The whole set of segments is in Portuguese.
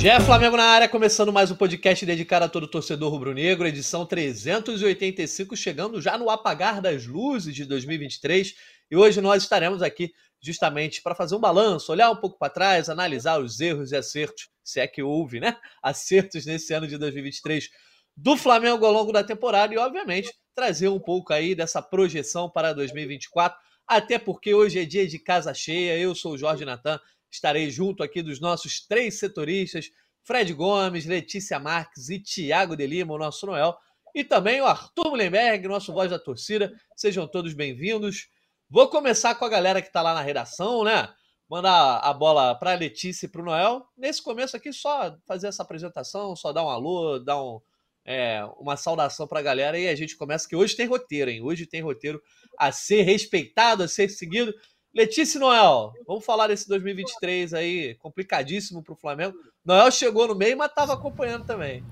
Já é Flamengo na área, começando mais um podcast dedicado a todo torcedor rubro-negro, edição 385, chegando já no apagar das luzes de 2023. E hoje nós estaremos aqui justamente para fazer um balanço, olhar um pouco para trás, analisar os erros e acertos, se é que houve, né? Acertos nesse ano de 2023 do Flamengo ao longo da temporada e, obviamente, trazer um pouco aí dessa projeção para 2024, até porque hoje é dia de casa cheia. Eu sou o Jorge Natan, estarei junto aqui dos nossos três setoristas, Fred Gomes, Letícia Marques e Tiago de Lima, o nosso Noel, e também o Arthur Mullenberg, nosso voz da torcida. Sejam todos bem-vindos. Vou começar com a galera que está lá na redação, né? Mandar a bola para a Letícia e para o Noel. Nesse começo aqui, só fazer essa apresentação, só dar um alô, dar um, é, uma saudação para a galera e a gente começa que hoje tem roteiro, hein? Hoje tem roteiro a ser respeitado, a ser seguido. Letícia e Noel, vamos falar desse 2023 aí, complicadíssimo para o Flamengo. Noel chegou no meio, mas estava acompanhando também.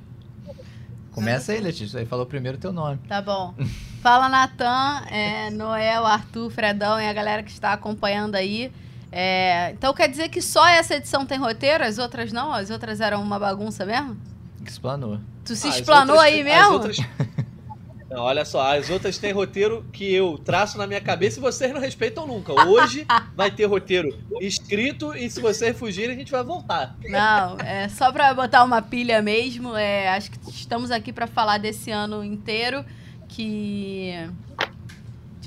Começa aí, Letícia. Aí falou primeiro teu nome. Tá bom. Fala, Natan, é, Noel, Arthur, Fredão e a galera que está acompanhando aí. É, então quer dizer que só essa edição tem roteiro, as outras não? As outras eram uma bagunça mesmo? Explanou. Tu se ah, explanou outras, aí mesmo? Outras... Não, olha só, as outras têm roteiro que eu traço na minha cabeça e vocês não respeitam nunca. Hoje vai ter roteiro escrito e se vocês fugirem a gente vai voltar. Não, é só pra botar uma pilha mesmo. É, acho que estamos aqui para falar desse ano inteiro que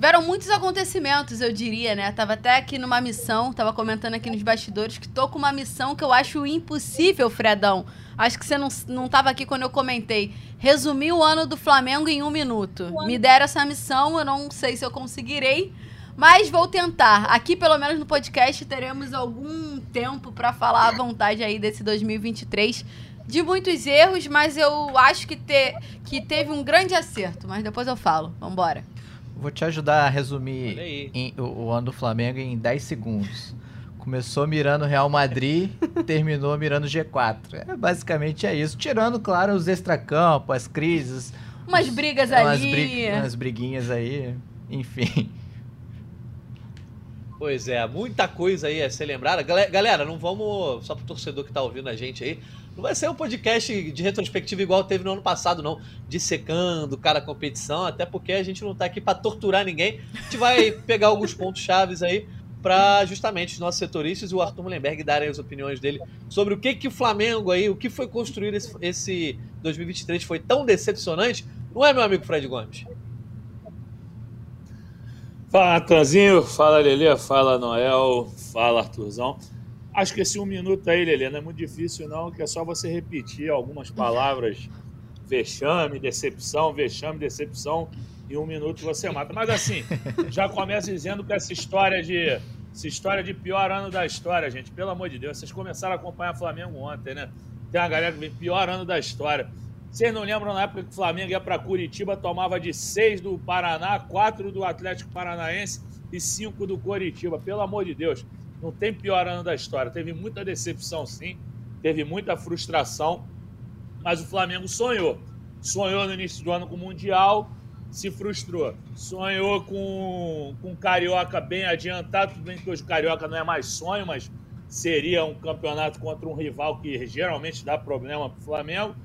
tiveram muitos acontecimentos, eu diria, né? Tava até aqui numa missão, tava comentando aqui nos bastidores que tô com uma missão que eu acho impossível, Fredão. Acho que você não, não tava aqui quando eu comentei. Resumir o ano do Flamengo em um minuto. Me deram essa missão, eu não sei se eu conseguirei, mas vou tentar. Aqui, pelo menos no podcast, teremos algum tempo para falar à vontade aí desse 2023 de muitos erros, mas eu acho que, te, que teve um grande acerto. Mas depois eu falo. Vambora. Vou te ajudar a resumir em, o, o, ano do Flamengo em 10 segundos. Começou mirando Real Madrid, terminou mirando G4. É, basicamente é isso. Tirando, claro, os extracampos, as crises. Umas brigas umas ali. Brig, umas briguinhas aí. Enfim. Pois é, muita coisa aí a ser lembrada. Galera, não vamos. Só pro torcedor que tá ouvindo a gente aí. Não vai ser um podcast de retrospectiva igual teve no ano passado, não. Dissecando cada competição, até porque a gente não tá aqui para torturar ninguém. A gente vai pegar alguns pontos chaves aí para justamente os nossos setoristas e o Arthur Mullenberg darem as opiniões dele sobre o que que o Flamengo aí, o que foi construir esse, esse 2023 foi tão decepcionante. Não é, meu amigo Fred Gomes? Fala, Natanzinho. Fala, Lelê. Fala, Noel. Fala, Arthurzão. Acho que esse um minuto aí, Lelê, não é muito difícil, não, que é só você repetir algumas palavras. Vexame, decepção, vexame, decepção. Em um minuto você mata. Mas assim, já começa dizendo que essa história de. Essa história de pior ano da história, gente. Pelo amor de Deus, vocês começaram a acompanhar o Flamengo ontem, né? Tem uma galera que vem pior ano da história. Vocês não lembram na época que o Flamengo ia para Curitiba, tomava de seis do Paraná, quatro do Atlético Paranaense e cinco do Curitiba. Pelo amor de Deus, não tem pior ano da história. Teve muita decepção, sim, teve muita frustração, mas o Flamengo sonhou. Sonhou no início do ano com o Mundial, se frustrou. Sonhou com, o Carioca bem adiantado, tudo bem que hoje o Carioca não é mais sonho, mas seria um campeonato contra um rival que geralmente dá problema para o Flamengo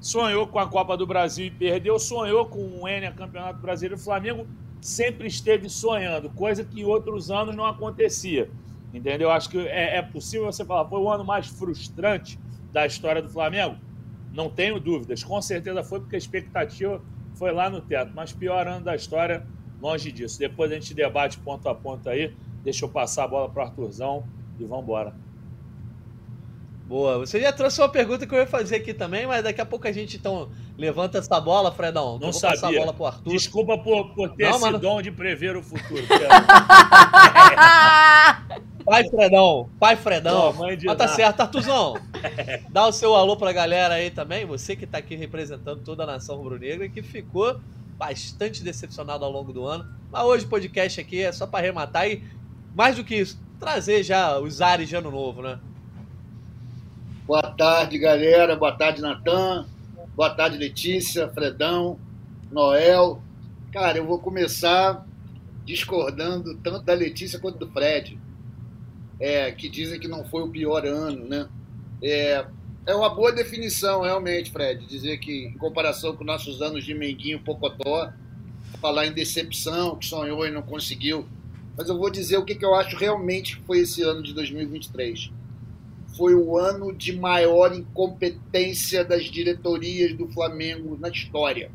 sonhou com a Copa do Brasil e perdeu, sonhou com o Enia Campeonato Brasileiro. O Flamengo sempre esteve sonhando, coisa que em outros anos não acontecia. Entendeu? Acho que é, é possível você falar, foi o ano mais frustrante da história do Flamengo? Não tenho dúvidas. Com certeza foi porque a expectativa foi lá no teto. Mas pior ano da história, longe disso. Depois a gente debate ponto a ponto aí. Deixa eu passar a bola para o Arthurzão e vamos embora. Boa. Você já trouxe uma pergunta que eu ia fazer aqui também, mas daqui a pouco a gente então levanta essa bola, Fredão. Não sabia. Passar a bola pro Arthur. Desculpa por, por ter não, esse mano... dom de prever o futuro. Pai Fredão, pai Fredão. Não, mas tá certo, Artuzão. Dá o seu alô pra galera aí também, você que tá aqui representando toda a nação rubro-negra e que ficou bastante decepcionado ao longo do ano. Mas hoje o podcast aqui é só para arrematar e, mais do que isso, trazer já os ares de ano novo, né? Boa tarde, galera. Boa tarde, Natan. Boa tarde, Letícia, Fredão, Noel. Cara, eu vou começar discordando tanto da Letícia quanto do Fred, é, que dizem que não foi o pior ano, né? É, é uma boa definição, realmente, Fred. Dizer que, em comparação com nossos anos de Menguinho Pocotó, falar em decepção, que sonhou e não conseguiu. Mas eu vou dizer o que, que eu acho realmente que foi esse ano de 2023. Foi o ano de maior incompetência das diretorias do Flamengo na história.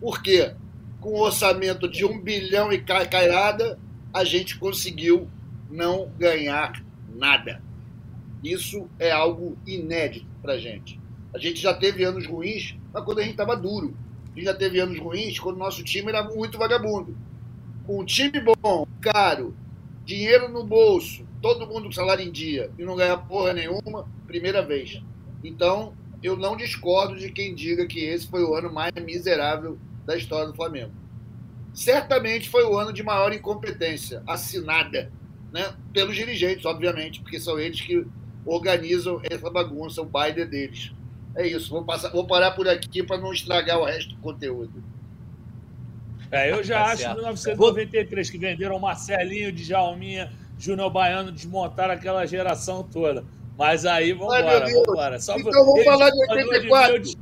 Por quê? Com um orçamento de um bilhão e cairada, a gente conseguiu não ganhar nada. Isso é algo inédito para a gente. A gente já teve anos ruins, mas quando a gente estava duro. A gente já teve anos ruins quando o nosso time era muito vagabundo. Com um time bom, caro, dinheiro no bolso, todo mundo com salário em dia e não ganhar porra nenhuma, primeira vez. Então, eu não discordo de quem diga que esse foi o ano mais miserável da história do Flamengo. Certamente foi o ano de maior incompetência assinada né, pelos dirigentes, obviamente, porque são eles que organizam essa bagunça, o baile deles. É isso, vou, passar, vou parar por aqui para não estragar o resto do conteúdo. É, eu já tá acho certo. 1993 que venderam Marcelinho, Djalminha, Júnior Baiano, desmontaram aquela geração toda. Mas aí, vamos embora, vamos embora. Então vamos falar de 84. De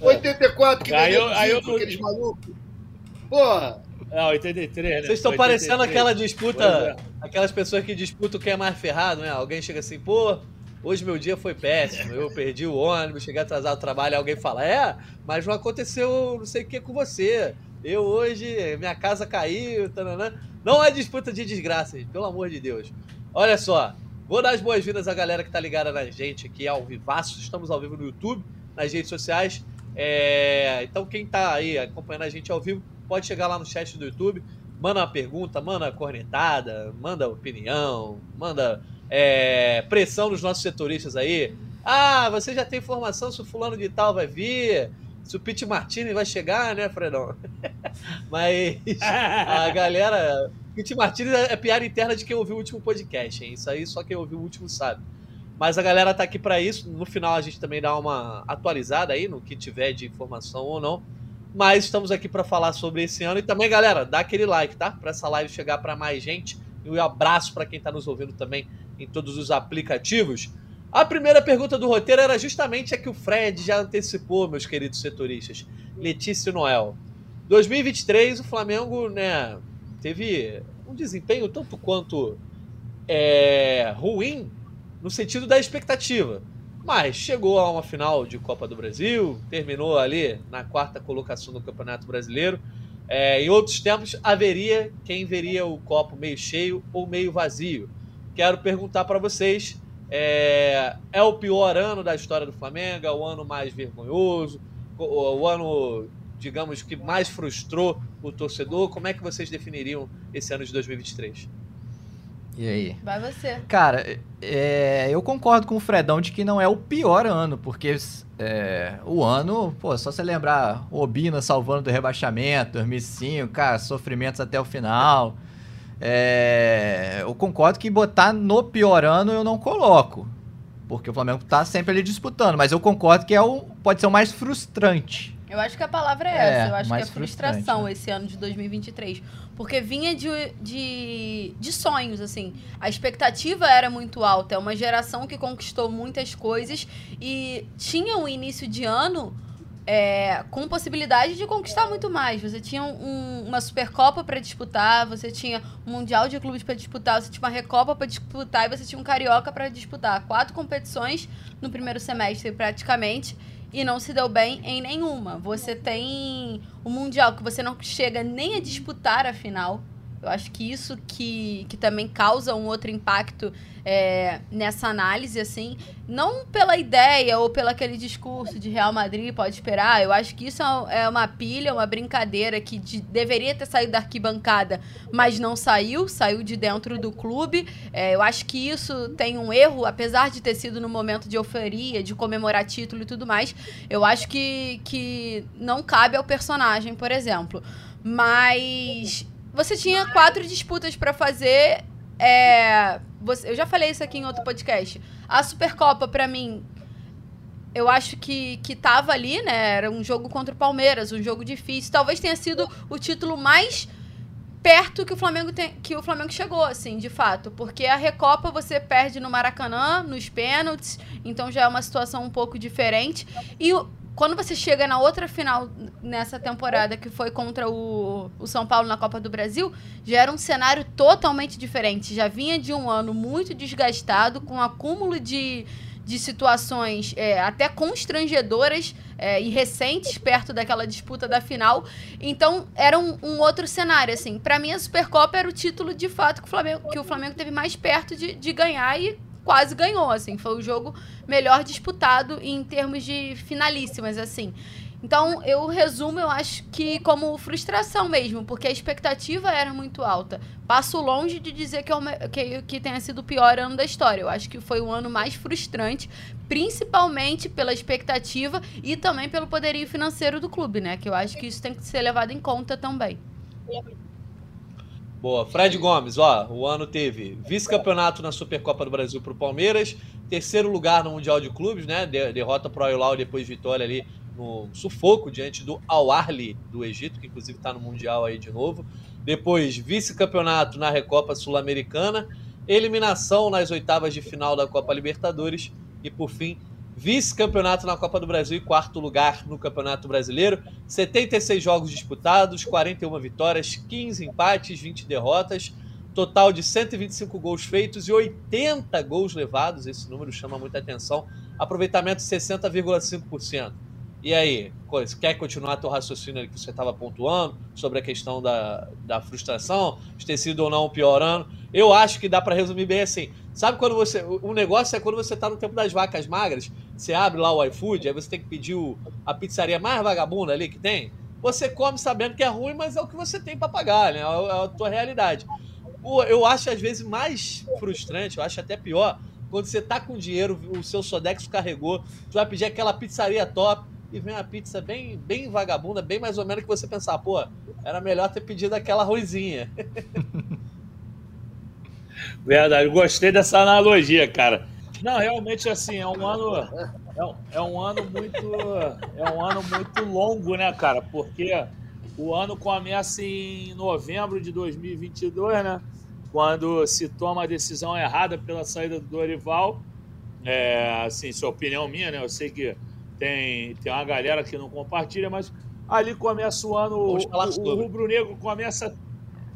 84 que aí eu, aí eu... aqueles malucos. Porra, é, 83, né? Vocês estão parecendo aquela disputa, é. aquelas pessoas que disputam quem é mais ferrado, né? Alguém chega assim, pô, hoje meu dia foi péssimo, eu perdi o ônibus, cheguei atrasado ao trabalho, alguém fala, é, mas não aconteceu não sei o que com você. Eu hoje, minha casa caiu, tananã. Não é disputa de desgraças, pelo amor de Deus. Olha só, vou dar as boas-vindas à galera que tá ligada na gente aqui ao vivaço. Estamos ao vivo no YouTube, nas redes sociais. É... Então, quem tá aí acompanhando a gente ao vivo, pode chegar lá no chat do YouTube, manda uma pergunta, manda uma cornetada, manda opinião, manda é, pressão nos nossos setoristas aí. Ah, você já tem informação se o fulano de tal vai vir, se o Pete Martini vai chegar, né, Fredão? Mas a galera. Pete Martini é piada interna de quem ouviu o último podcast, hein? Isso aí só quem ouviu o último sabe. Mas a galera tá aqui para isso. No final a gente também dá uma atualizada aí no que tiver de informação ou não. Mas estamos aqui para falar sobre esse ano. E também, galera, dá aquele like, tá? Para essa live chegar para mais gente. E um abraço para quem está nos ouvindo também em todos os aplicativos. A primeira pergunta do roteiro era justamente a que o Fred já antecipou, meus queridos setoristas. Letícia Noel. 2023, o Flamengo, né, teve um desempenho tanto quanto é, ruim no sentido da expectativa. Mas chegou a uma final de Copa do Brasil, terminou ali na quarta colocação do Campeonato Brasileiro. É, em outros tempos, haveria quem veria o copo meio cheio ou meio vazio. Quero perguntar para vocês: é, é, o pior ano da história do Flamengo? É o ano mais vergonhoso? O, o ano, digamos, que mais frustrou o torcedor? Como é que vocês definiriam esse ano de 2023? E aí? Vai você. Cara, é, eu concordo com o Fredão de que não é o pior ano, porque é, o ano, pô, só você lembrar o Obina salvando do rebaixamento, 2005, cara, sofrimentos até o final. É, eu concordo que botar no pior ano eu não coloco, porque o Flamengo tá sempre ali disputando, mas eu concordo que é o, pode ser o mais frustrante. Eu acho que a palavra é, é essa. Eu acho que é frustração né? esse ano de 2023. Porque vinha de, de, de sonhos, assim. A expectativa era muito alta. É uma geração que conquistou muitas coisas e tinha um início de ano é, com possibilidade de conquistar muito mais. Você tinha um, uma Supercopa para disputar, você tinha um Mundial de Clubes para disputar, você tinha uma Recopa para disputar e você tinha um Carioca para disputar. Quatro competições no primeiro semestre, praticamente e não se deu bem em nenhuma. Você tem o Mundial que você não chega nem a disputar a final. Eu acho que isso que, que também causa um outro impacto é, nessa análise, assim. Não pela ideia ou pelo aquele discurso de Real Madrid, pode esperar. Eu acho que isso é uma pilha, uma brincadeira que de, deveria ter saído da arquibancada, mas não saiu, saiu de dentro do clube. É, eu acho que isso tem um erro, apesar de ter sido no momento de euforia, de comemorar título e tudo mais. Eu acho que, que não cabe ao personagem, por exemplo. Mas você tinha quatro disputas para fazer. É, você, eu já falei isso aqui em outro podcast. A Supercopa, para mim, eu acho que, que tava ali, né? Era um jogo contra o Palmeiras, um jogo difícil. Talvez tenha sido o título mais perto que o Flamengo tem, que o Flamengo chegou, assim, de fato, porque a Recopa você perde no Maracanã, nos pênaltis, então já é uma situação um pouco diferente. E quando você chega na outra final nessa temporada, que foi contra o, o São Paulo na Copa do Brasil, já era um cenário totalmente diferente. Já vinha de um ano muito desgastado, com um acúmulo de, de situações é, até constrangedoras é, e recentes perto daquela disputa da final. Então, era um, um outro cenário, assim. Para mim, a Supercopa era o título, de fato, que o Flamengo, que o Flamengo teve mais perto de, de ganhar e quase ganhou, assim. Foi o jogo melhor disputado em termos de finalíssimas, assim. Então, eu resumo, eu acho que como frustração mesmo, porque a expectativa era muito alta. Passo longe de dizer que, é uma, que, que tenha sido o pior ano da história. Eu acho que foi o ano mais frustrante, principalmente pela expectativa e também pelo poderio financeiro do clube, né? Que eu acho que isso tem que ser levado em conta também. Boa. Fred Gomes, ó, o ano teve vice-campeonato na Supercopa do Brasil para o Palmeiras, terceiro lugar no Mundial de Clubes, né? Derrota para o Al-Hilal depois vitória ali no sufoco diante do Al-Ahly do Egito, que inclusive está no Mundial aí de novo. Depois vice-campeonato na Recopa Sul-Americana, eliminação nas oitavas de final da Copa Libertadores e por fim vice-campeonato na Copa do Brasil e quarto lugar no Campeonato Brasileiro. 76 jogos disputados, 41 vitórias, 15 empates, 20 derrotas. Total de 125 gols feitos e 80 gols levados. Esse número chama muita atenção. Aproveitamento 60,5%. E aí, quer continuar teu raciocínio que você estava pontuando sobre a questão da, da frustração, de ter sido ou não o pior ano? Eu acho que dá para resumir bem assim. Sabe quando você. O negócio é quando você tá no tempo das vacas magras, você abre lá o iFood, aí você tem que pedir o, a pizzaria mais vagabunda ali que tem. Você come sabendo que é ruim, mas é o que você tem para pagar, né? É, é a tua realidade. Eu acho às vezes mais frustrante, eu acho até pior, quando você tá com dinheiro, o seu Sodex carregou, tu vai pedir aquela pizzaria top e vem uma pizza bem, bem vagabunda, bem mais ou menos que você pensar, pô, era melhor ter pedido aquela ruizinha. Verdade, gostei dessa analogia, cara. Não, realmente assim, é um ano é um, é um ano muito é um ano muito longo, né, cara? Porque o ano começa em novembro de 2022, né? Quando se toma a decisão errada pela saída do Dorival. É, assim, isso é opinião minha, né? Eu sei que tem, tem uma galera que não compartilha, mas ali começa o ano, o, o, o rubro-negro começa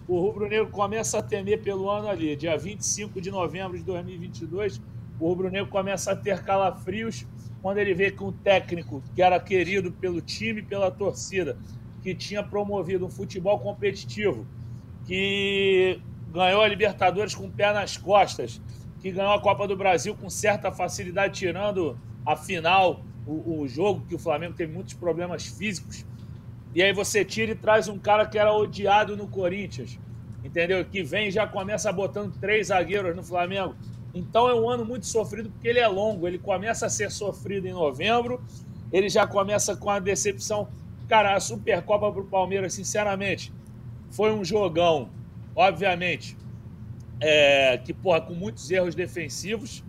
o rubro-negro começa a temer pelo ano ali, dia 25 de novembro de 2022, o rubro-negro começa a ter calafrios quando ele vê que um técnico que era querido pelo time pela torcida, que tinha promovido um futebol competitivo, que ganhou a Libertadores com o pé nas costas, que ganhou a Copa do Brasil com certa facilidade, tirando a final, o, o jogo que o Flamengo teve muitos problemas físicos, e aí você tira e traz um cara que era odiado no Corinthians, entendeu? Que vem e já começa botando três zagueiros no Flamengo. Então é um ano muito sofrido porque ele é longo. Ele começa a ser sofrido em novembro, ele já começa com a decepção. Cara, a Supercopa para o Palmeiras, sinceramente, foi um jogão, obviamente, é, que, porra, com muitos erros defensivos,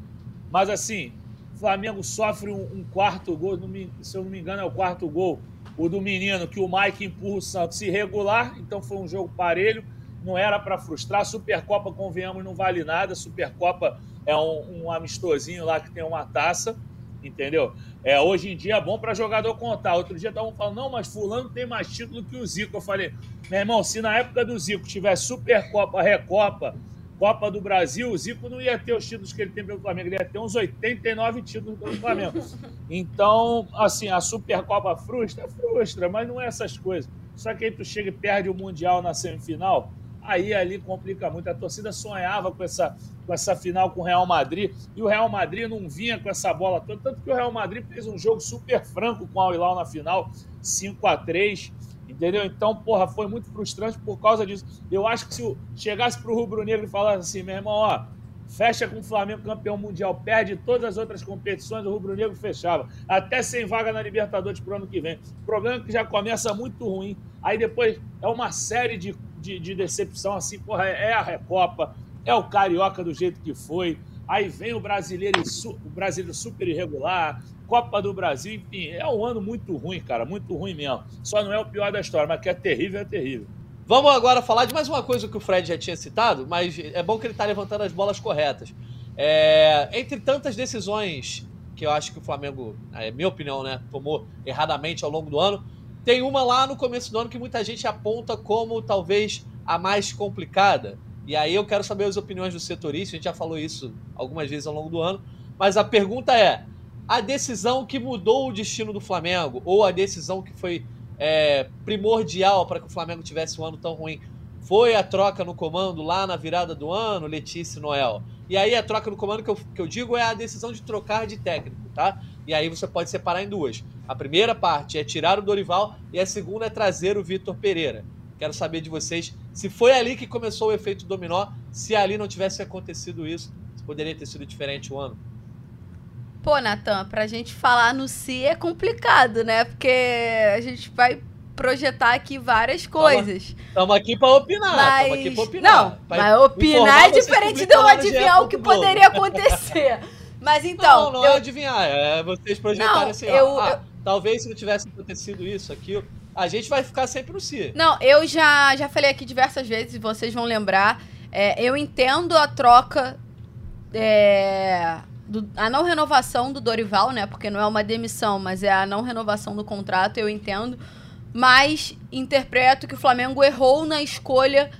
mas assim, o Flamengo sofre um, um quarto gol, se eu não me engano, é o quarto gol o do menino que o Mike empurra o Santos irregular, então foi um jogo parelho, não era para frustrar. Supercopa, convenhamos, não vale nada. Supercopa é um, um amistosinho lá que tem uma taça, entendeu? É, hoje em dia é bom para jogador contar. Outro dia estavam falando, não, mas Fulano tem mais título que o Zico. Eu falei, meu irmão, se na época do Zico tivesse Supercopa, Recopa, Copa do Brasil, o Zico não ia ter os títulos que ele tem pelo Flamengo, ele ia ter uns 89 títulos pelo Flamengo. Então, assim, a Supercopa frustra, frustra, mas não é essas coisas. Só que aí tu chega e perde o Mundial na semifinal, aí ali complica muito. A torcida sonhava com essa, com essa final com o Real Madrid, e o Real Madrid não vinha com essa bola toda, tanto que o Real Madrid fez um jogo super franco com o Al Hilal na final, 5 a 3 Entendeu? Então, porra, foi muito frustrante por causa disso. Eu acho que se chegasse pro Rubro Negro e falasse assim, meu irmão, ó, fecha com o Flamengo campeão mundial, perde todas as outras competições, o Rubro Negro fechava. Até sem vaga na Libertadores pro ano que vem. O problema é que já começa muito ruim. Aí depois é uma série de, de, de decepção, assim, porra, é a Recopa, é o Carioca do jeito que foi. Aí vem o brasileiro, o brasileiro super irregular, Copa do Brasil, enfim, é um ano muito ruim, cara, muito ruim mesmo. Só não é o pior da história, mas que é terrível, é terrível. Vamos agora falar de mais uma coisa que o Fred já tinha citado, mas é bom que ele está levantando as bolas corretas. É, entre tantas decisões que eu acho que o Flamengo, é minha opinião, né, tomou erradamente ao longo do ano, tem uma lá no começo do ano que muita gente aponta como talvez a mais complicada. E aí eu quero saber as opiniões do setorista, a gente já falou isso algumas vezes ao longo do ano, mas a pergunta é: a decisão que mudou o destino do Flamengo, ou a decisão que foi é, primordial para que o Flamengo tivesse um ano tão ruim, foi a troca no comando lá na virada do ano, Letícia e Noel? E aí a troca no comando que eu, que eu digo é a decisão de trocar de técnico, tá? E aí você pode separar em duas. A primeira parte é tirar o Dorival e a segunda é trazer o Vitor Pereira. Quero saber de vocês se foi ali que começou o efeito dominó, se ali não tivesse acontecido isso, poderia ter sido diferente o ano. Pô, Natan, pra gente falar no si é complicado, né? Porque a gente vai projetar aqui várias coisas. Estamos aqui para opinar. Mas... aqui pra opinar. Não, mas opinar é diferente de eu adivinhar o que poderia acontecer. Mas então. Não, não é eu... é adivinhar, é vocês projetarem assim. Eu, ah, eu... Talvez se não tivesse acontecido isso, aquilo. A gente vai ficar sempre no si. Não, eu já, já falei aqui diversas vezes, e vocês vão lembrar. É, eu entendo a troca. É, do, a não renovação do Dorival, né? Porque não é uma demissão, mas é a não renovação do contrato, eu entendo mas interpreto que o Flamengo errou na escolha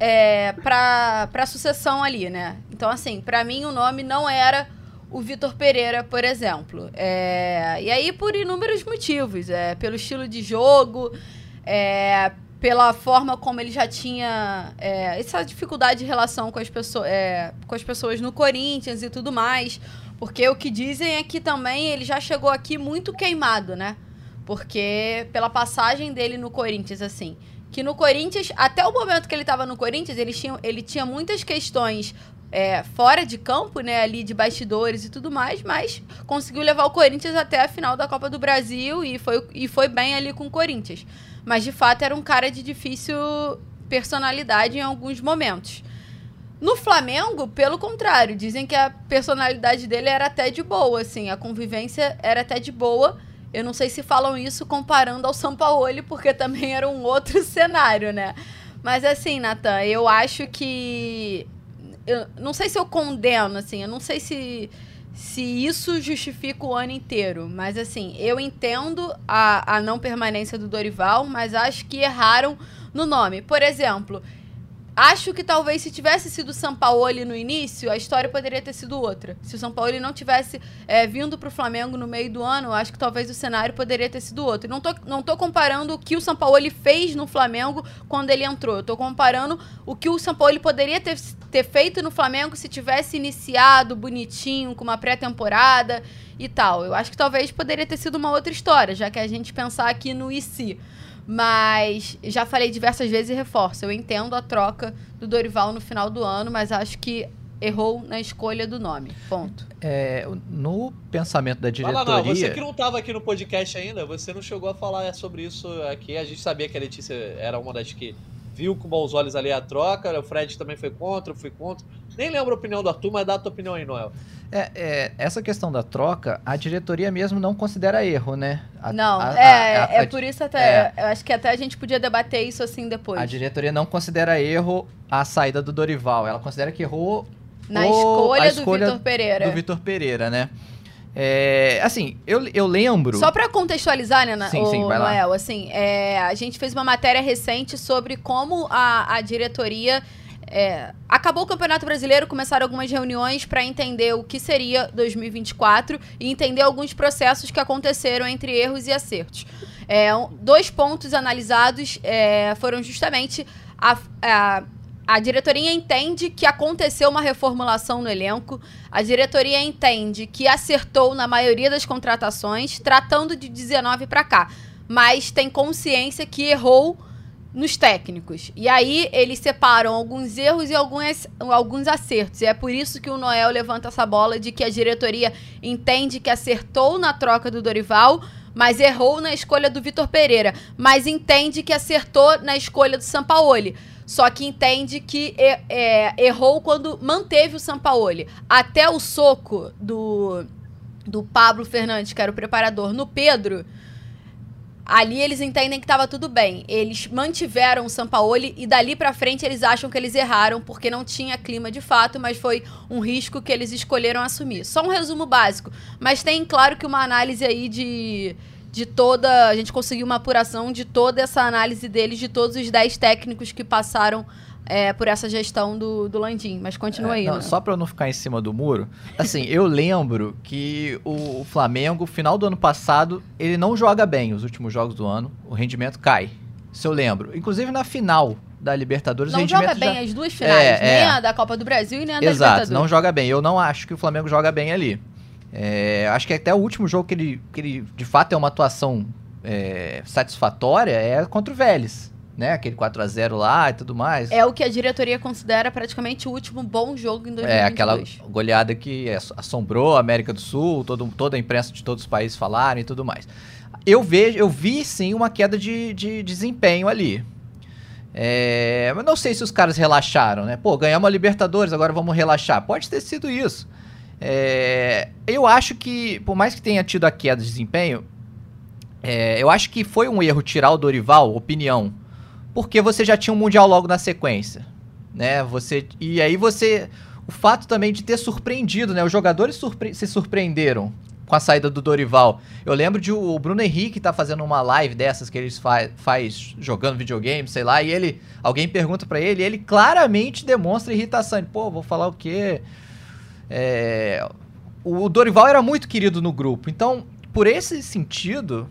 é, para a sucessão ali, né? Então, assim, para mim o nome não era o Vitor Pereira, por exemplo. É, e aí por inúmeros motivos. É, pelo estilo de jogo, é, pela forma como ele já tinha é, essa dificuldade de relação com as, pessoas, é, com as pessoas no Corinthians e tudo mais. Porque o que dizem é que também ele já chegou aqui muito queimado, né? Porque pela passagem dele no Corinthians, assim. Que no Corinthians, até o momento que ele estava no Corinthians, ele tinha, ele tinha muitas questões é, fora de campo, né? Ali de bastidores e tudo mais, mas conseguiu levar o Corinthians até a final da Copa do Brasil e foi, e foi bem ali com o Corinthians. Mas de fato era um cara de difícil personalidade em alguns momentos. No Flamengo, pelo contrário, dizem que a personalidade dele era até de boa, assim, a convivência era até de boa eu não sei se falam isso comparando ao São Paulo, porque também era um outro cenário, né? Mas assim, Natan, eu acho que. Eu não sei se eu condeno, assim, eu não sei se, se isso justifica o ano inteiro. Mas assim, eu entendo a, a não permanência do Dorival, mas acho que erraram no nome. Por exemplo, Acho que talvez se tivesse sido o Sampaoli no início, a história poderia ter sido outra. Se o Sampaoli não tivesse é, vindo para o Flamengo no meio do ano, acho que talvez o cenário poderia ter sido outro. Não tô, não tô comparando o que o Sampaoli fez no Flamengo quando ele entrou. Eu tô comparando o que o Sampaoli poderia ter, ter feito no Flamengo se tivesse iniciado bonitinho, com uma pré-temporada e tal. Eu acho que talvez poderia ter sido uma outra história, já que a gente pensar aqui no IC. Mas já falei diversas vezes e reforço. Eu entendo a troca do Dorival no final do ano, mas acho que errou na escolha do nome. Ponto. É, no pensamento da diretoria. Fala, não, você que não estava aqui no podcast ainda, você não chegou a falar sobre isso aqui. A gente sabia que a Letícia era uma das que viu com bons olhos ali a troca. O Fred também foi contra, eu fui contra. Nem lembro a opinião do Arthur, mas dá a tua opinião aí, Noel. É, é, essa questão da troca, a diretoria mesmo não considera erro, né? A, não, a, é, a, é por isso até. É. Eu acho que até a gente podia debater isso assim depois. A diretoria não considera erro a saída do Dorival. Ela considera que errou na o, escolha, escolha do Vitor Pereira. Do Vitor Pereira, né? É, assim, eu, eu lembro. Só para contextualizar, né, sim, o, sim, vai Noel, lá. assim, é, a gente fez uma matéria recente sobre como a, a diretoria é, acabou o Campeonato Brasileiro, começaram algumas reuniões para entender o que seria 2024 e entender alguns processos que aconteceram entre erros e acertos. É, dois pontos analisados é, foram justamente a, a a diretoria entende que aconteceu uma reformulação no elenco. A diretoria entende que acertou na maioria das contratações, tratando de 19 para cá, mas tem consciência que errou nos técnicos. E aí eles separam alguns erros e alguns, alguns acertos. E é por isso que o Noel levanta essa bola de que a diretoria entende que acertou na troca do Dorival, mas errou na escolha do Vitor Pereira. Mas entende que acertou na escolha do Sampaoli. Só que entende que é, errou quando manteve o Sampaoli. Até o soco do, do Pablo Fernandes, que era o preparador, no Pedro ali eles entendem que estava tudo bem. Eles mantiveram o Sampaoli e dali para frente eles acham que eles erraram porque não tinha clima de fato, mas foi um risco que eles escolheram assumir. Só um resumo básico, mas tem claro que uma análise aí de de toda, a gente conseguiu uma apuração de toda essa análise deles de todos os 10 técnicos que passaram é, por essa gestão do, do Landim. Mas continua é, aí. Não, né? Só para não ficar em cima do muro, assim, eu lembro que o, Flamengo, final do ano passado, ele não joga bem os últimos jogos do ano, o rendimento cai. Se eu lembro. Inclusive na final da Libertadores. Não joga bem já... as duas finais, é, nem é. a da Copa do Brasil e nem a da Exato, Libertadores. não joga bem. Eu não acho que o Flamengo joga bem ali. É, acho que até o último jogo que ele, que ele de fato é uma atuação é, satisfatória é contra o Vélez né? Aquele 4 a 0 lá e tudo mais. É o que a diretoria considera praticamente o último bom jogo em 2022. É, aquela goleada que assombrou a América do Sul, todo, toda a imprensa de todos os países falaram e tudo mais. Eu vejo, eu vi sim uma queda de, de desempenho ali. É, mas não sei se os caras relaxaram, né? Pô, ganhamos a Libertadores, agora vamos relaxar. Pode ter sido isso. É, eu acho que, por mais que tenha tido a queda de desempenho, é, eu acho que foi um erro tirar o Dorival, opinião, porque você já tinha um mundial logo na sequência, né? Você e aí você o fato também de ter surpreendido, né? Os jogadores surpre se surpreenderam com a saída do Dorival. Eu lembro de o Bruno Henrique tá fazendo uma live dessas que eles fa faz jogando videogame, sei lá, e ele alguém pergunta para ele, e ele claramente demonstra irritação. Pô, vou falar o quê? É, o Dorival era muito querido no grupo, então por esse sentido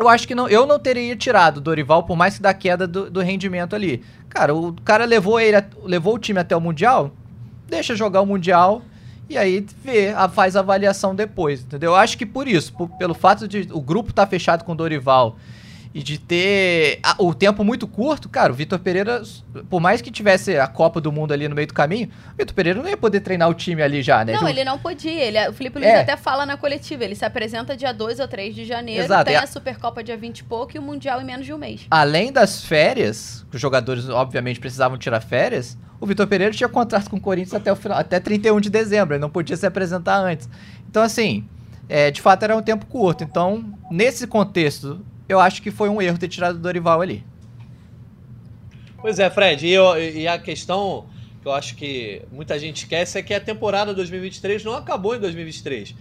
eu acho que não, eu não teria tirado o Dorival, por mais que da queda do, do, rendimento ali. Cara, o cara levou ele, levou o time até o Mundial, deixa jogar o Mundial e aí vê, faz a avaliação depois, entendeu? Eu acho que por isso, por, pelo fato de o grupo estar tá fechado com o Dorival e de ter a, o tempo muito curto, cara, o Vitor Pereira, por mais que tivesse a Copa do Mundo ali no meio do caminho, o Vitor Pereira não ia poder treinar o time ali já, né? Não, ele não podia. Ele, o Felipe Luiz é. até fala na coletiva, ele se apresenta dia 2 ou 3 de janeiro, Exato. tem a... a Supercopa dia 20 e pouco e o Mundial em menos de um mês. Além das férias, os jogadores obviamente precisavam tirar férias, o Vitor Pereira tinha contrato com o Corinthians até o final, até 31 de dezembro, ele não podia se apresentar antes. Então, assim, é, de fato era um tempo curto. Então, nesse contexto, eu acho que foi um erro ter tirado o Dorival ali. Pois é, Fred, e, eu, e, a questão que eu acho que muita gente esquece é que a temporada 2023 não acabou em 2023.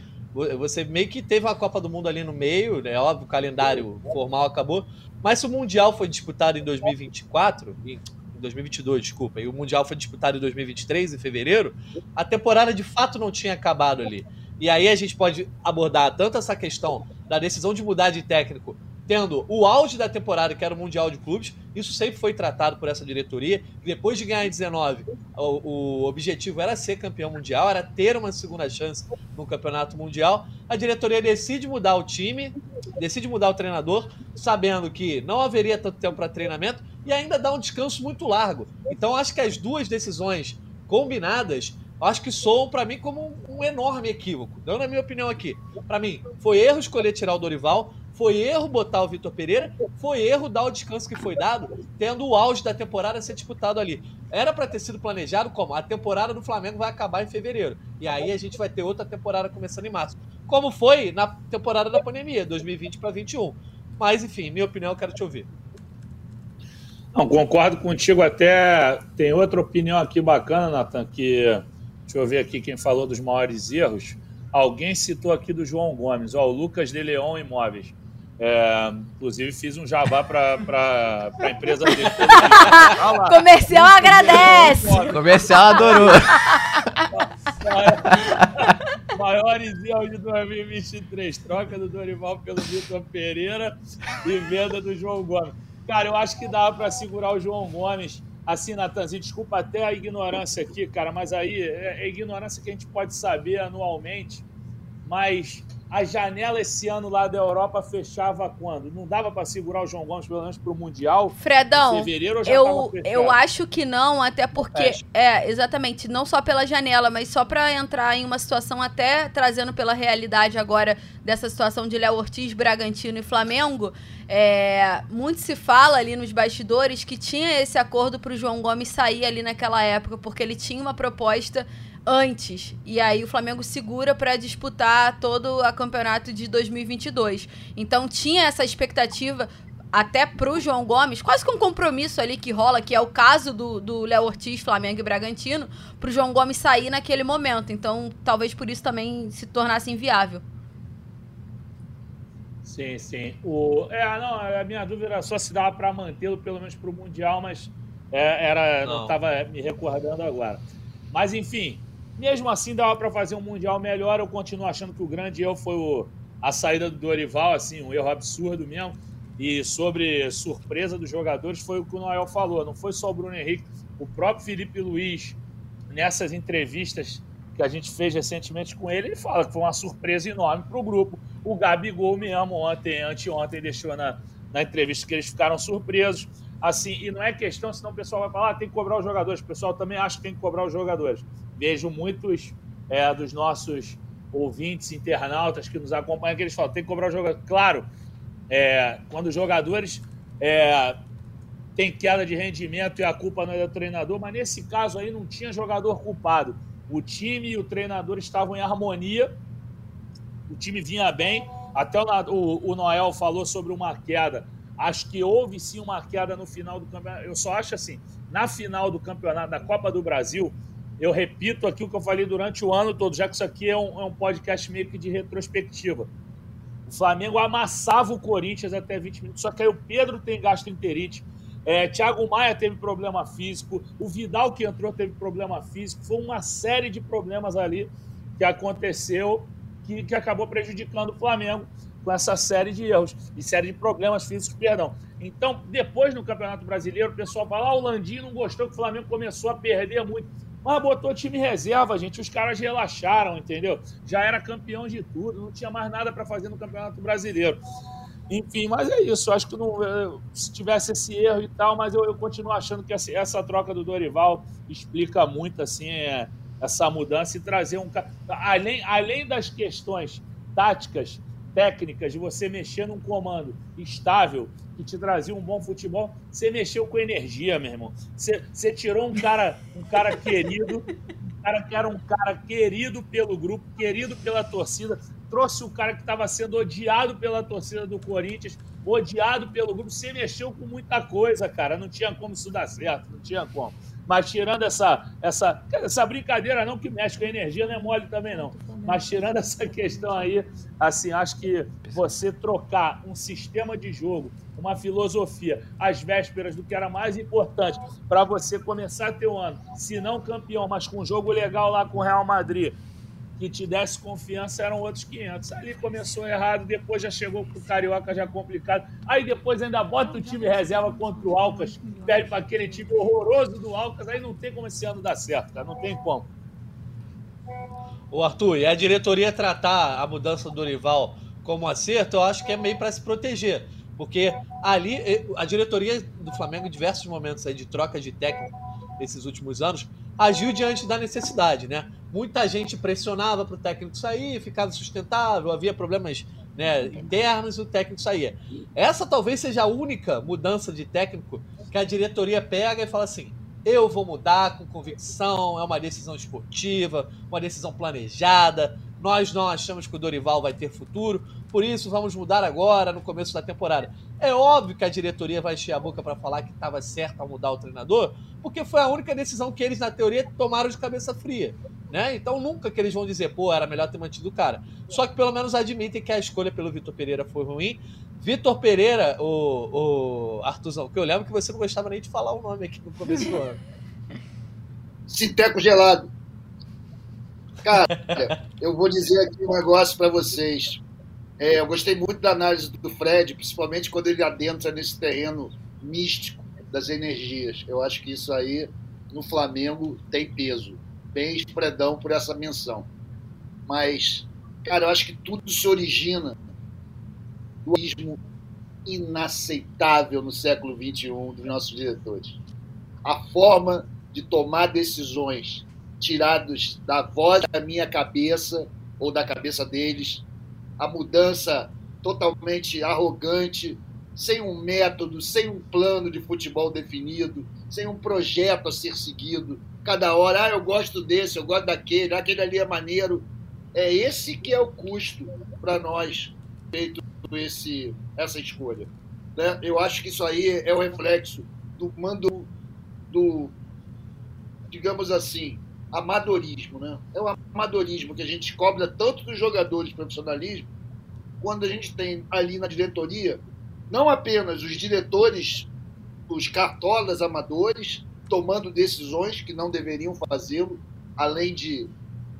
Você meio que teve a Copa do Mundo ali no meio, né? Óbvio, o calendário formal acabou. Mas se o Mundial foi disputado em 2024, em 2022, desculpa, e o Mundial foi disputado em 2023, em fevereiro, a temporada de fato não tinha acabado ali. E aí a gente pode abordar tanto essa questão da decisão de mudar de técnico tendo o auge da temporada, que era o Mundial de Clubes. Isso sempre foi tratado por essa diretoria. Depois de ganhar em 19, o, o, objetivo era ser campeão mundial, era ter uma segunda chance no campeonato mundial. A diretoria decide mudar o time, decide mudar o treinador, sabendo que não haveria tanto tempo para treinamento e ainda dá um descanso muito largo. Então, acho que as duas decisões combinadas acho que soam para mim como um, um, enorme equívoco. Dando a minha opinião aqui. Para mim, foi erro escolher tirar o Dorival, foi erro botar o Vitor Pereira, foi erro dar o descanso que foi dado, tendo o auge da temporada ser disputado ali. Era para ter sido planejado como a temporada do Flamengo vai acabar em fevereiro. E aí a gente vai ter outra temporada começando em março. Como foi na temporada da pandemia, 2020 para 2021. Mas enfim, minha opinião, eu quero te ouvir. Não, concordo contigo até. Tem outra opinião aqui bacana, Nathan, que. Deixa eu ver aqui quem falou dos maiores erros. Alguém citou aqui do João Gomes, ó, o Lucas de Leão Imóveis. É, inclusive fiz um jabá para a empresa dele. Comercial agradece. Comercial adorou. Maiores erros de 2023. Troca do Dorival pelo Vitor Pereira e venda do João Gomes. Cara, eu acho que dá para segurar o João Gomes. Assim, Natanzinho, desculpa até a ignorância aqui, cara, mas aí é, é ignorância que a gente pode saber anualmente. Mas a janela esse ano lá da Europa fechava quando? Não dava para segurar o João Gomes pelo menos para o Mundial? Fredão, fevereiro já eu, eu acho que não, até porque Fecha. é exatamente não só pela janela, mas só para entrar em uma situação até trazendo pela realidade agora dessa situação de Léo Ortiz, Bragantino e Flamengo. É, muito se fala ali nos bastidores que tinha esse acordo para o João Gomes sair ali naquela época porque ele tinha uma proposta antes. E aí o Flamengo segura para disputar todo o campeonato de 2022. Então tinha essa expectativa até pro João Gomes, quase que um compromisso ali que rola, que é o caso do Léo Ortiz, Flamengo e Bragantino, pro João Gomes sair naquele momento. Então, talvez por isso também se tornasse inviável. Sim, sim. O, é, não, a minha dúvida era só se dava para mantê-lo pelo menos para o Mundial, mas é, era, não estava me recordando agora. Mas, enfim, mesmo assim dava para fazer um Mundial melhor. Eu continuo achando que o grande erro foi o, a saída do Dorival, assim, um erro absurdo mesmo e sobre surpresa dos jogadores foi o que o Noel falou. Não foi só o Bruno Henrique, o próprio Felipe Luiz, nessas entrevistas que a gente fez recentemente com ele, ele fala que foi uma surpresa enorme para o grupo. O Gabigol mesmo ontem, anteontem, deixou na, na entrevista que eles ficaram surpresos. Assim, e não é questão, senão o pessoal vai falar, ah, tem que cobrar os jogadores. O pessoal também acha que tem que cobrar os jogadores. Vejo muitos é, dos nossos ouvintes, internautas que nos acompanham, que eles falam, tem que cobrar os jogadores. Claro, é, quando os jogadores é, têm queda de rendimento e a culpa não é do treinador, mas nesse caso aí não tinha jogador culpado. O time e o treinador estavam em harmonia, o time vinha bem. Até o, o, o Noel falou sobre uma queda. Acho que houve sim uma queda no final do campeonato. Eu só acho assim, na final do campeonato da Copa do Brasil, eu repito aqui o que eu falei durante o ano todo, já que isso aqui é um, é um podcast meio que de retrospectiva. O Flamengo amassava o Corinthians até 20 minutos, só que aí o Pedro tem gastroenterite. É, Thiago Maia teve problema físico, o Vidal que entrou teve problema físico, foi uma série de problemas ali que aconteceu que, que acabou prejudicando o Flamengo com essa série de erros e série de problemas físicos, perdão. Então, depois no Campeonato Brasileiro, o pessoal fala: ah, o Landim não gostou que o Flamengo começou a perder muito. Mas botou time reserva, gente. Os caras relaxaram, entendeu? Já era campeão de tudo, não tinha mais nada para fazer no Campeonato Brasileiro. Enfim, mas é isso. Acho que não, eh, se tivesse esse erro e tal, mas eu, eu continuo achando que essa, essa, troca do Dorival explica muito assim é, essa mudança e trazer um além além das questões táticas, técnicas de você mexer num comando estável que te trazia um bom futebol, você mexeu com energia, meu irmão. Você, você tirou um cara, um cara querido, um cara que era um cara querido pelo grupo, querido pela torcida, trouxe o cara que estava sendo odiado pela torcida do Corinthians, odiado pelo grupo. Você mexeu com muita coisa, cara. Não tinha como isso dar certo, não tinha como. Mas tirando essa, essa, essa brincadeira, não que mexe com a energia, não é mole também, não. Mas tirando essa questão aí, assim, acho que você trocar um sistema de jogo, uma filosofia, às vésperas do que era mais importante para você começar um ano, se não campeão, mas com um jogo legal lá com o Real Madrid, que te desse confiança eram outros 500. Ali começou errado, depois já chegou pro Carioca já complicado. Aí depois ainda bota o time reserva contra o Alcas, perde para aquele time horroroso do Alcas, aí não tem como esse ano dar certo, cara, não tem como. O Arthur, e a diretoria tratar a mudança do Dorival como acerto, eu acho que é meio para se proteger. Porque ali, a diretoria do Flamengo, em diversos momentos aí de troca de técnico nesses últimos anos, agiu diante da necessidade, né? Muita gente pressionava para o técnico sair, ficava sustentável, havia problemas né, internos e o técnico saía. Essa talvez seja a única mudança de técnico que a diretoria pega e fala assim: eu vou mudar com convicção, é uma decisão esportiva, uma decisão planejada. Nós não achamos que o Dorival vai ter futuro, por isso vamos mudar agora, no começo da temporada. É óbvio que a diretoria vai encher a boca para falar que estava certo ao mudar o treinador, porque foi a única decisão que eles, na teoria, tomaram de cabeça fria. Né? Então nunca que eles vão dizer, pô, era melhor ter mantido o cara. Só que pelo menos admitem que a escolha pelo Vitor Pereira foi ruim. Vitor Pereira, o, o Artuzão, que eu lembro que você não gostava nem de falar o nome aqui no começo do ano. Sinteco gelado. Cara, eu vou dizer aqui um negócio para vocês. É, eu gostei muito da análise do Fred, principalmente quando ele adentra nesse terreno místico das energias. Eu acho que isso aí no Flamengo tem peso. Bem espredão por essa menção. Mas, cara, eu acho que tudo se origina do ismo inaceitável no século XXI dos nossos diretores. A forma de tomar decisões tirados da voz da minha cabeça ou da cabeça deles a mudança totalmente arrogante, sem um método, sem um plano de futebol definido, sem um projeto a ser seguido. cada hora, ah, eu gosto desse, eu gosto daquele, aquele ali é maneiro. É esse que é o custo para nós feito esse, essa escolha. Né? Eu acho que isso aí é o reflexo do mando do, digamos assim, amadorismo. Né? É o amadorismo que a gente cobra tanto dos jogadores profissionalismo, quando a gente tem ali na diretoria, não apenas os diretores, os cartolas amadores, tomando decisões que não deveriam fazê-lo, além de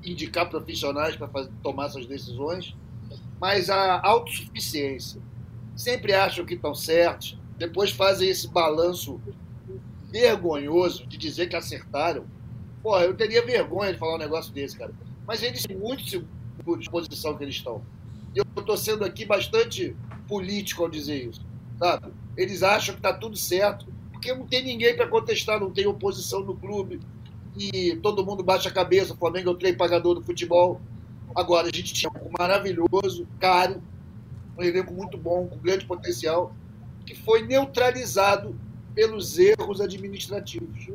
indicar profissionais para tomar essas decisões, mas a autossuficiência. Sempre acham que estão certos, depois fazem esse balanço vergonhoso de dizer que acertaram. Porra, eu teria vergonha de falar um negócio desse, cara. Mas eles são muito seguros de posição que eles estão. Eu estou sendo aqui bastante político ao dizer isso, sabe? Eles acham que está tudo certo, porque não tem ninguém para contestar, não tem oposição no clube, e todo mundo baixa a cabeça. O Flamengo é o trem pagador do futebol. Agora, a gente tinha um maravilhoso, caro, um elenco muito bom, com grande potencial, que foi neutralizado pelos erros administrativos.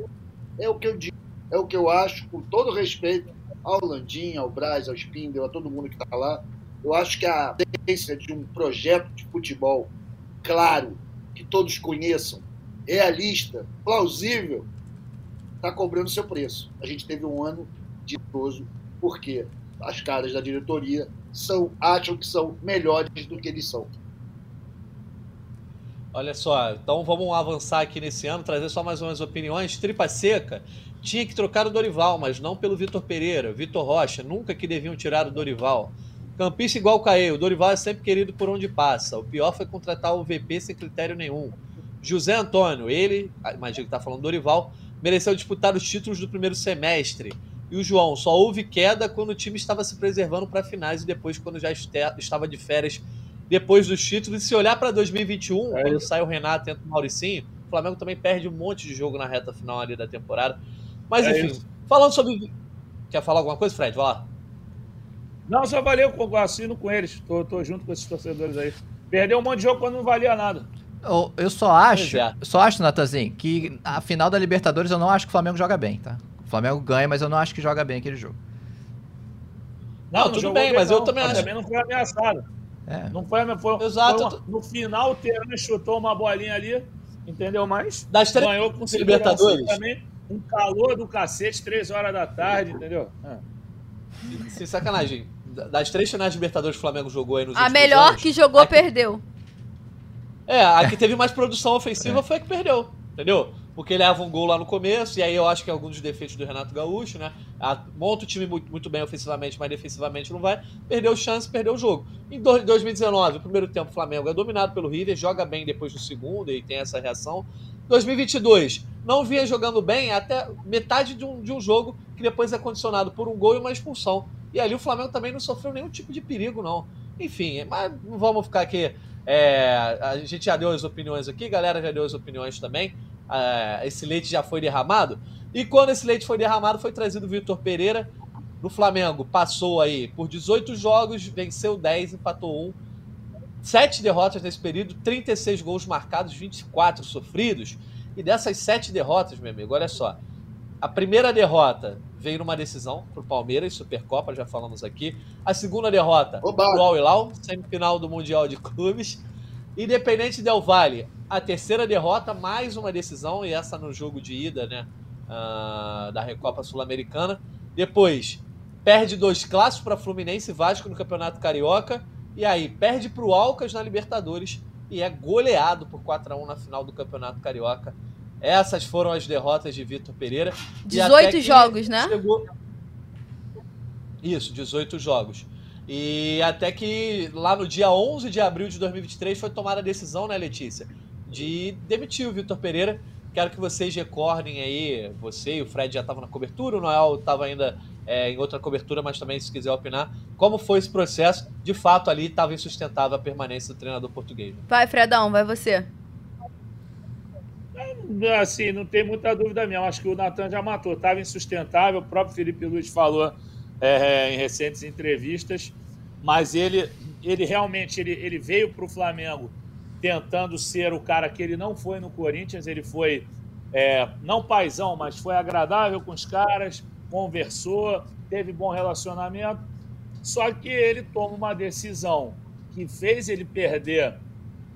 É o que eu digo, é o que eu acho, com todo respeito ao Landim, ao Braz, ao Spindel, a todo mundo que está lá. Eu acho que a tendência de um projeto de futebol claro, que todos conheçam, realista, plausível, está cobrando seu preço. A gente teve um ano ditoso, porque as caras da diretoria são, acham que são melhores do que eles são. Olha só, então vamos avançar aqui nesse ano, trazer só mais umas opiniões. Tripa Seca tinha que trocar o Dorival, mas não pelo Vitor Pereira, Vitor Rocha, nunca que deviam tirar o Dorival. Campista igual o Caê, o Dorival é sempre querido por onde passa. O pior foi contratar o VP sem critério nenhum. José Antônio, ele, imagino que está falando Dorival, mereceu disputar os títulos do primeiro semestre. E o João, só houve queda quando o time estava se preservando para finais e depois quando já estava de férias depois dos títulos. E se olhar para 2021, é. quando sai o Renato e entra o Mauricinho, o Flamengo também perde um monte de jogo na reta final ali da temporada. Mas é enfim, isso. falando sobre. Quer falar alguma coisa, Fred? Vai lá. Não, só valeu, assino com eles. Tô, tô junto com esses torcedores aí. Perdeu um monte de jogo quando não valia nada. Eu, eu só acho, é. só acho, Natanzinho, que a final da Libertadores eu não acho que o Flamengo joga bem, tá? O Flamengo ganha, mas eu não acho que joga bem aquele jogo. Não, não tudo bem, mas não, eu também acho. Também não foi ameaçado. É. Não foi ameaçado. Exato. Foi uma, no final, o Terano chutou uma bolinha ali, entendeu? Mas das três ganhou com Libertadores também. Um calor do cacete, três horas da tarde, entendeu? É. Sem sacanagem. Das três finais de Libertadores que o Flamengo jogou aí nos A melhor anos, que jogou, a perdeu. É, a que teve mais produção ofensiva é. foi a que perdeu, entendeu? Porque ele leva um gol lá no começo, e aí eu acho que é algum dos defeitos do Renato Gaúcho, né? monta o time muito, muito bem ofensivamente, mas defensivamente não vai. Perdeu chance, perdeu o jogo. Em 2019, o primeiro tempo, o Flamengo é dominado pelo River, joga bem depois do segundo e tem essa reação. 2022, não vinha jogando bem até metade de um, de um jogo que depois é condicionado por um gol e uma expulsão. E ali o Flamengo também não sofreu nenhum tipo de perigo, não. Enfim, mas vamos ficar aqui é, a gente já deu as opiniões aqui, galera já deu as opiniões também. É, esse leite já foi derramado. E quando esse leite foi derramado, foi trazido o Vitor Pereira no Flamengo. Passou aí por 18 jogos, venceu 10, empatou 1. Sete derrotas nesse período, 36 gols marcados, 24 sofridos. E dessas sete derrotas, meu amigo, olha só. A primeira derrota veio numa decisão para o Palmeiras, Supercopa, já falamos aqui. A segunda derrota para o Al Hilal, semifinal do Mundial de Clubes. Independente Del Valle, a terceira derrota, mais uma decisão, e essa no jogo de ida né, uh, da Recopa Sul-Americana. Depois, perde dois clássicos para Fluminense e Vasco no Campeonato Carioca. E aí, perde para o Alcas na Libertadores e é goleado por 4 a 1 na final do Campeonato Carioca. Essas foram as derrotas de Vitor Pereira. 18 jogos, né? Chegou... Isso, 18 jogos. E até que lá no dia 11 de abril de 2023 foi tomada a decisão, né, Letícia? De demitir o Vitor Pereira. Quero que vocês recordem aí, você e o Fred já estavam na cobertura, o Noel estava ainda é, em outra cobertura, mas também se quiser opinar, como foi esse processo? De fato, ali estava insustentável a permanência do treinador português. Vai, Fredão, vai você. Assim, não tem muita dúvida mesmo. Acho que o Natan já matou. Estava insustentável. O próprio Felipe Luiz falou é, em recentes entrevistas. Mas ele, ele realmente ele, ele veio para o Flamengo tentando ser o cara que ele não foi no Corinthians. Ele foi é, não paisão, mas foi agradável com os caras, conversou, teve bom relacionamento. Só que ele toma uma decisão que fez ele perder,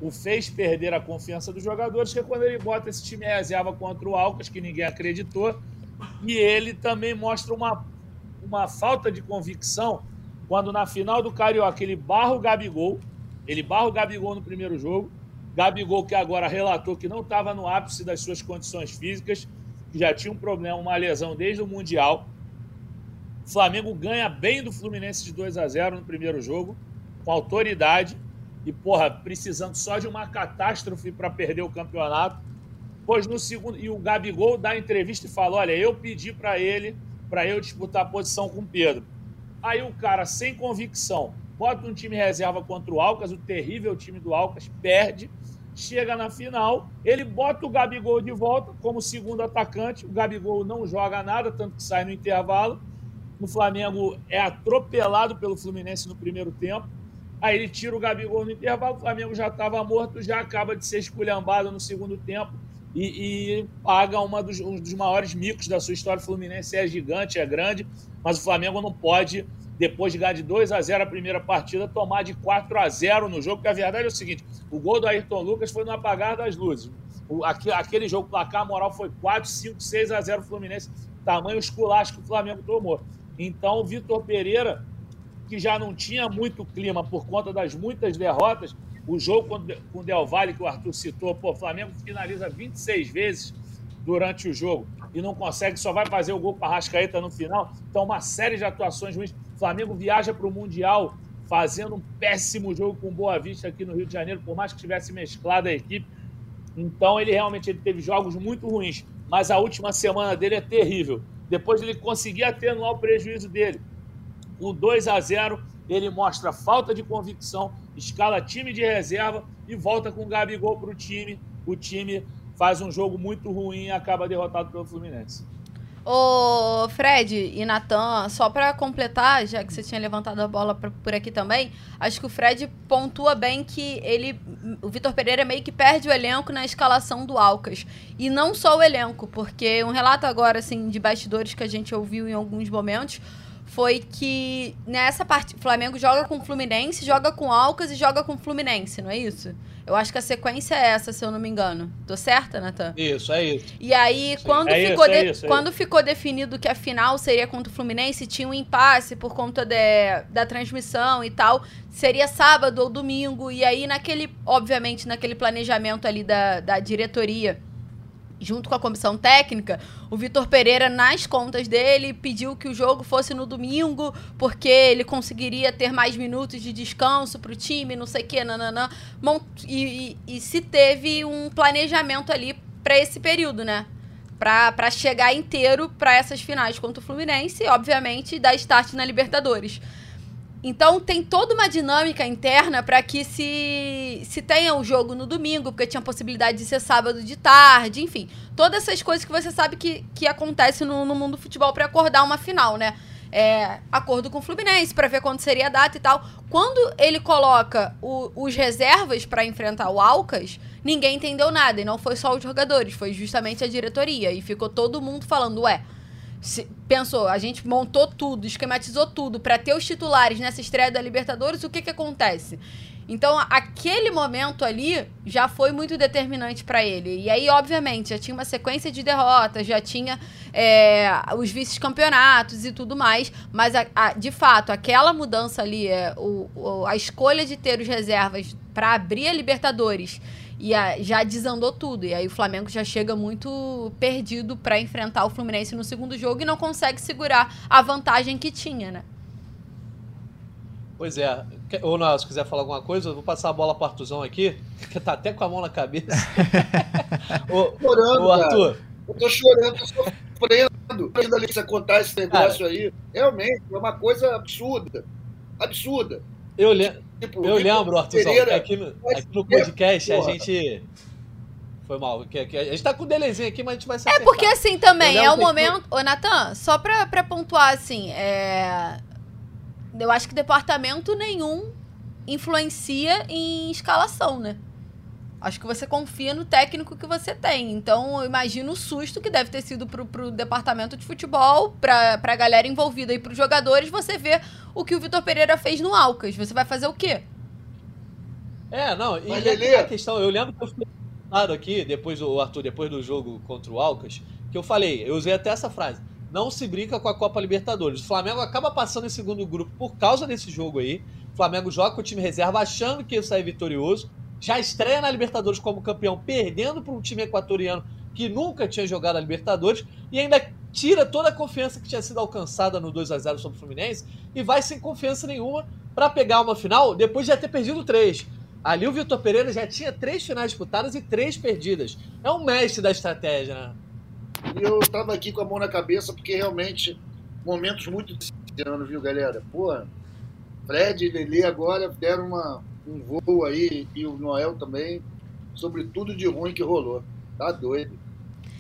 o fez perder a confiança dos jogadores, que é quando ele bota esse time reserva contra o Alcas, que ninguém acreditou, e ele também mostra uma, uma falta de convicção quando na final do Carioca ele barra o Gabigol, ele barra o Gabigol no primeiro jogo, Gabigol, que agora relatou que não estava no ápice das suas condições físicas, que já tinha um problema, uma lesão desde o Mundial. O Flamengo ganha bem do Fluminense de 2 a 0 no primeiro jogo, com autoridade e, porra, precisando só de uma catástrofe para perder o campeonato. Pois no segundo. E o Gabigol dá entrevista e fala: olha, eu pedi para ele, para eu disputar a posição com o Pedro. Aí o cara, sem convicção, bota um time reserva contra o Alcas, o terrível time do Alcas, perde chega na final, ele bota o Gabigol de volta como segundo atacante. O Gabigol não joga nada, tanto que sai no intervalo. O Flamengo é atropelado pelo Fluminense no primeiro tempo. Aí ele tira o Gabigol no intervalo, o Flamengo já estava morto, já acaba de ser esculhambado no segundo tempo e, e paga uma dos, um dos maiores micos da sua história. O Fluminense é gigante, é grande, mas o Flamengo não pode depois de ganhar de 2 a 0 a primeira partida, tomar de 4 a 0 no jogo, porque a verdade é o seguinte: o gol do Ayrton Lucas foi no apagar das luzes. O, aquele jogo, placar moral foi 4, 5, 6 a 0 Fluminense, tamanho esculacho que o Flamengo tomou. Então, o Vitor Pereira, que já não tinha muito clima por conta das muitas derrotas, o jogo com o Del Valle, que o Arthur citou, pô, o Flamengo finaliza 26 vezes durante o jogo e não consegue, só vai fazer o gol para Rascaeta no final. Então, uma série de atuações ruins. O Flamengo viaja para o Mundial fazendo um péssimo jogo com Boa Vista aqui no Rio de Janeiro, por mais que tivesse mesclado a equipe. Então, ele realmente ele teve jogos muito ruins, mas a última semana dele é terrível. Depois ele conseguir atenuar o prejuízo dele. O 2 a 0 ele mostra falta de convicção, escala time de reserva e volta com o Gabigol para o time. O time faz um jogo muito ruim e acaba derrotado pelo Fluminense. Ô, Fred e Natan, só para completar, já que você tinha levantado a bola pra, por aqui também, acho que o Fred pontua bem que ele, o Vitor Pereira meio que perde o elenco na escalação do Alcas. E não só o elenco, porque um relato agora, assim, de bastidores que a gente ouviu em alguns momentos, foi que nessa parte, o Flamengo joga com o Fluminense, joga com o Alcas e joga com o Fluminense, não é isso? Eu acho que a sequência é essa, se eu não me engano. Tô certa, Natan? Isso, é isso. E aí, quando, é ficou, isso, é isso, é quando ficou definido que a final seria contra o Fluminense, tinha um impasse por conta de, da transmissão e tal. Seria sábado ou domingo. E aí, naquele, obviamente, naquele planejamento ali da, da diretoria junto com a comissão técnica, o Vitor Pereira, nas contas dele, pediu que o jogo fosse no domingo, porque ele conseguiria ter mais minutos de descanso para o time, não sei o quê, nananã. E, e, e se teve um planejamento ali para esse período, né? Para chegar inteiro para essas finais contra o Fluminense e, obviamente, dar start na Libertadores. Então tem toda uma dinâmica interna para que se, se tenha o jogo no domingo, porque tinha possibilidade de ser sábado de tarde, enfim. Todas essas coisas que você sabe que, que acontece no, no mundo do futebol para acordar uma final, né? É, acordo com o Fluminense para ver quando seria a data e tal. Quando ele coloca o, os reservas para enfrentar o Alcas, ninguém entendeu nada. E não foi só os jogadores, foi justamente a diretoria. E ficou todo mundo falando, ué se, pensou, a gente montou tudo, esquematizou tudo para ter os titulares nessa estreia da Libertadores, o que que acontece? Então, aquele momento ali já foi muito determinante para ele. E aí, obviamente, já tinha uma sequência de derrotas, já tinha é, os vice-campeonatos e tudo mais. Mas, a, a, de fato, aquela mudança ali, é, o, o, a escolha de ter os reservas para abrir a Libertadores e a, já desandou tudo. E aí o Flamengo já chega muito perdido para enfrentar o Fluminense no segundo jogo e não consegue segurar a vantagem que tinha, né? Pois é. Ou não, se quiser falar alguma coisa, eu vou passar a bola para Artuzão aqui, que tá até com a mão na cabeça. ô, chorando, ô, Arthur. Cara. Eu tô chorando, tô sofrendo. Ainda ali você contar esse negócio cara, aí. Realmente, é uma coisa absurda. Absurda. Eu lembro. Tipo, eu lembro, Arthur, aqui no, aqui no podcast a gente. Foi mal. Que, que, a gente tá com o delezinho aqui, mas a gente vai ser. É porque assim também, é o momento. Ô, Natan, só pra, pra pontuar assim, é. Eu acho que departamento nenhum influencia em escalação, né? Acho que você confia no técnico que você tem. Então, eu imagino o susto que deve ter sido pro, pro departamento de futebol, pra, pra galera envolvida e pros jogadores, você ver o que o Vitor Pereira fez no Alcas. Você vai fazer o quê? É, não, e Mas, a questão, eu lembro que eu fiquei claro aqui, depois do Arthur, depois do jogo contra o Alcas, que eu falei, eu usei até essa frase. Não se brinca com a Copa Libertadores. O Flamengo acaba passando em segundo grupo por causa desse jogo aí. O Flamengo joga com o time reserva achando que ia sair vitorioso já estreia na Libertadores como campeão, perdendo para um time equatoriano que nunca tinha jogado a Libertadores e ainda tira toda a confiança que tinha sido alcançada no 2 a 0 sobre o Fluminense e vai sem confiança nenhuma para pegar uma final depois de já ter perdido três. Ali o Vitor Pereira já tinha três finais disputadas e três perdidas. É um mestre da estratégia, né? Eu estava aqui com a mão na cabeça porque realmente momentos muito desse viu, galera? Pô, Fred e Lele agora deram uma, um voo aí, e o Noel também, sobre tudo de ruim que rolou. Tá doido.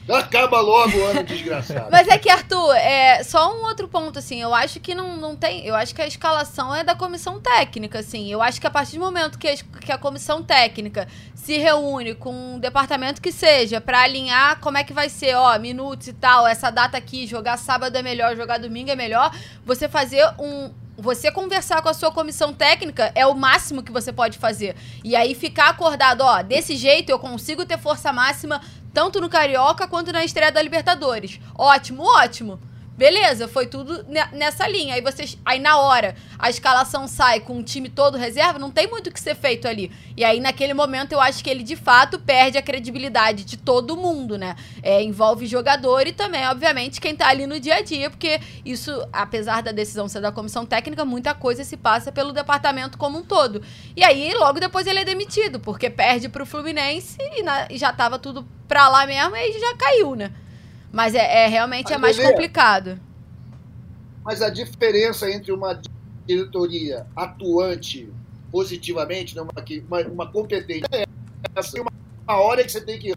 Acaba logo o ano desgraçado. Mas é que, Arthur, é só um outro ponto, assim, eu acho que não, não tem. Eu acho que a escalação é da comissão técnica, assim. Eu acho que a partir do momento que a, que a comissão técnica se reúne com um departamento que seja para alinhar como é que vai ser, ó, minutos e tal, essa data aqui, jogar sábado é melhor, jogar domingo é melhor, você fazer um, você conversar com a sua comissão técnica é o máximo que você pode fazer. E aí ficar acordado, ó, desse jeito eu consigo ter força máxima tanto no Carioca quanto na estreia da Libertadores. Ótimo, ótimo. Beleza, foi tudo nessa linha. Aí vocês. Aí na hora a escalação sai com o time todo reserva, não tem muito o que ser feito ali. E aí, naquele momento, eu acho que ele de fato perde a credibilidade de todo mundo, né? É, envolve jogador e também, obviamente, quem tá ali no dia a dia, porque isso, apesar da decisão ser da comissão técnica, muita coisa se passa pelo departamento como um todo. E aí, logo depois, ele é demitido, porque perde pro Fluminense e, na, e já tava tudo pra lá mesmo e já caiu, né? Mas é, é realmente é mais complicado. Mas a diferença entre uma diretoria atuante positivamente, né, uma, uma competente, é essa. Uma, uma hora que você tem que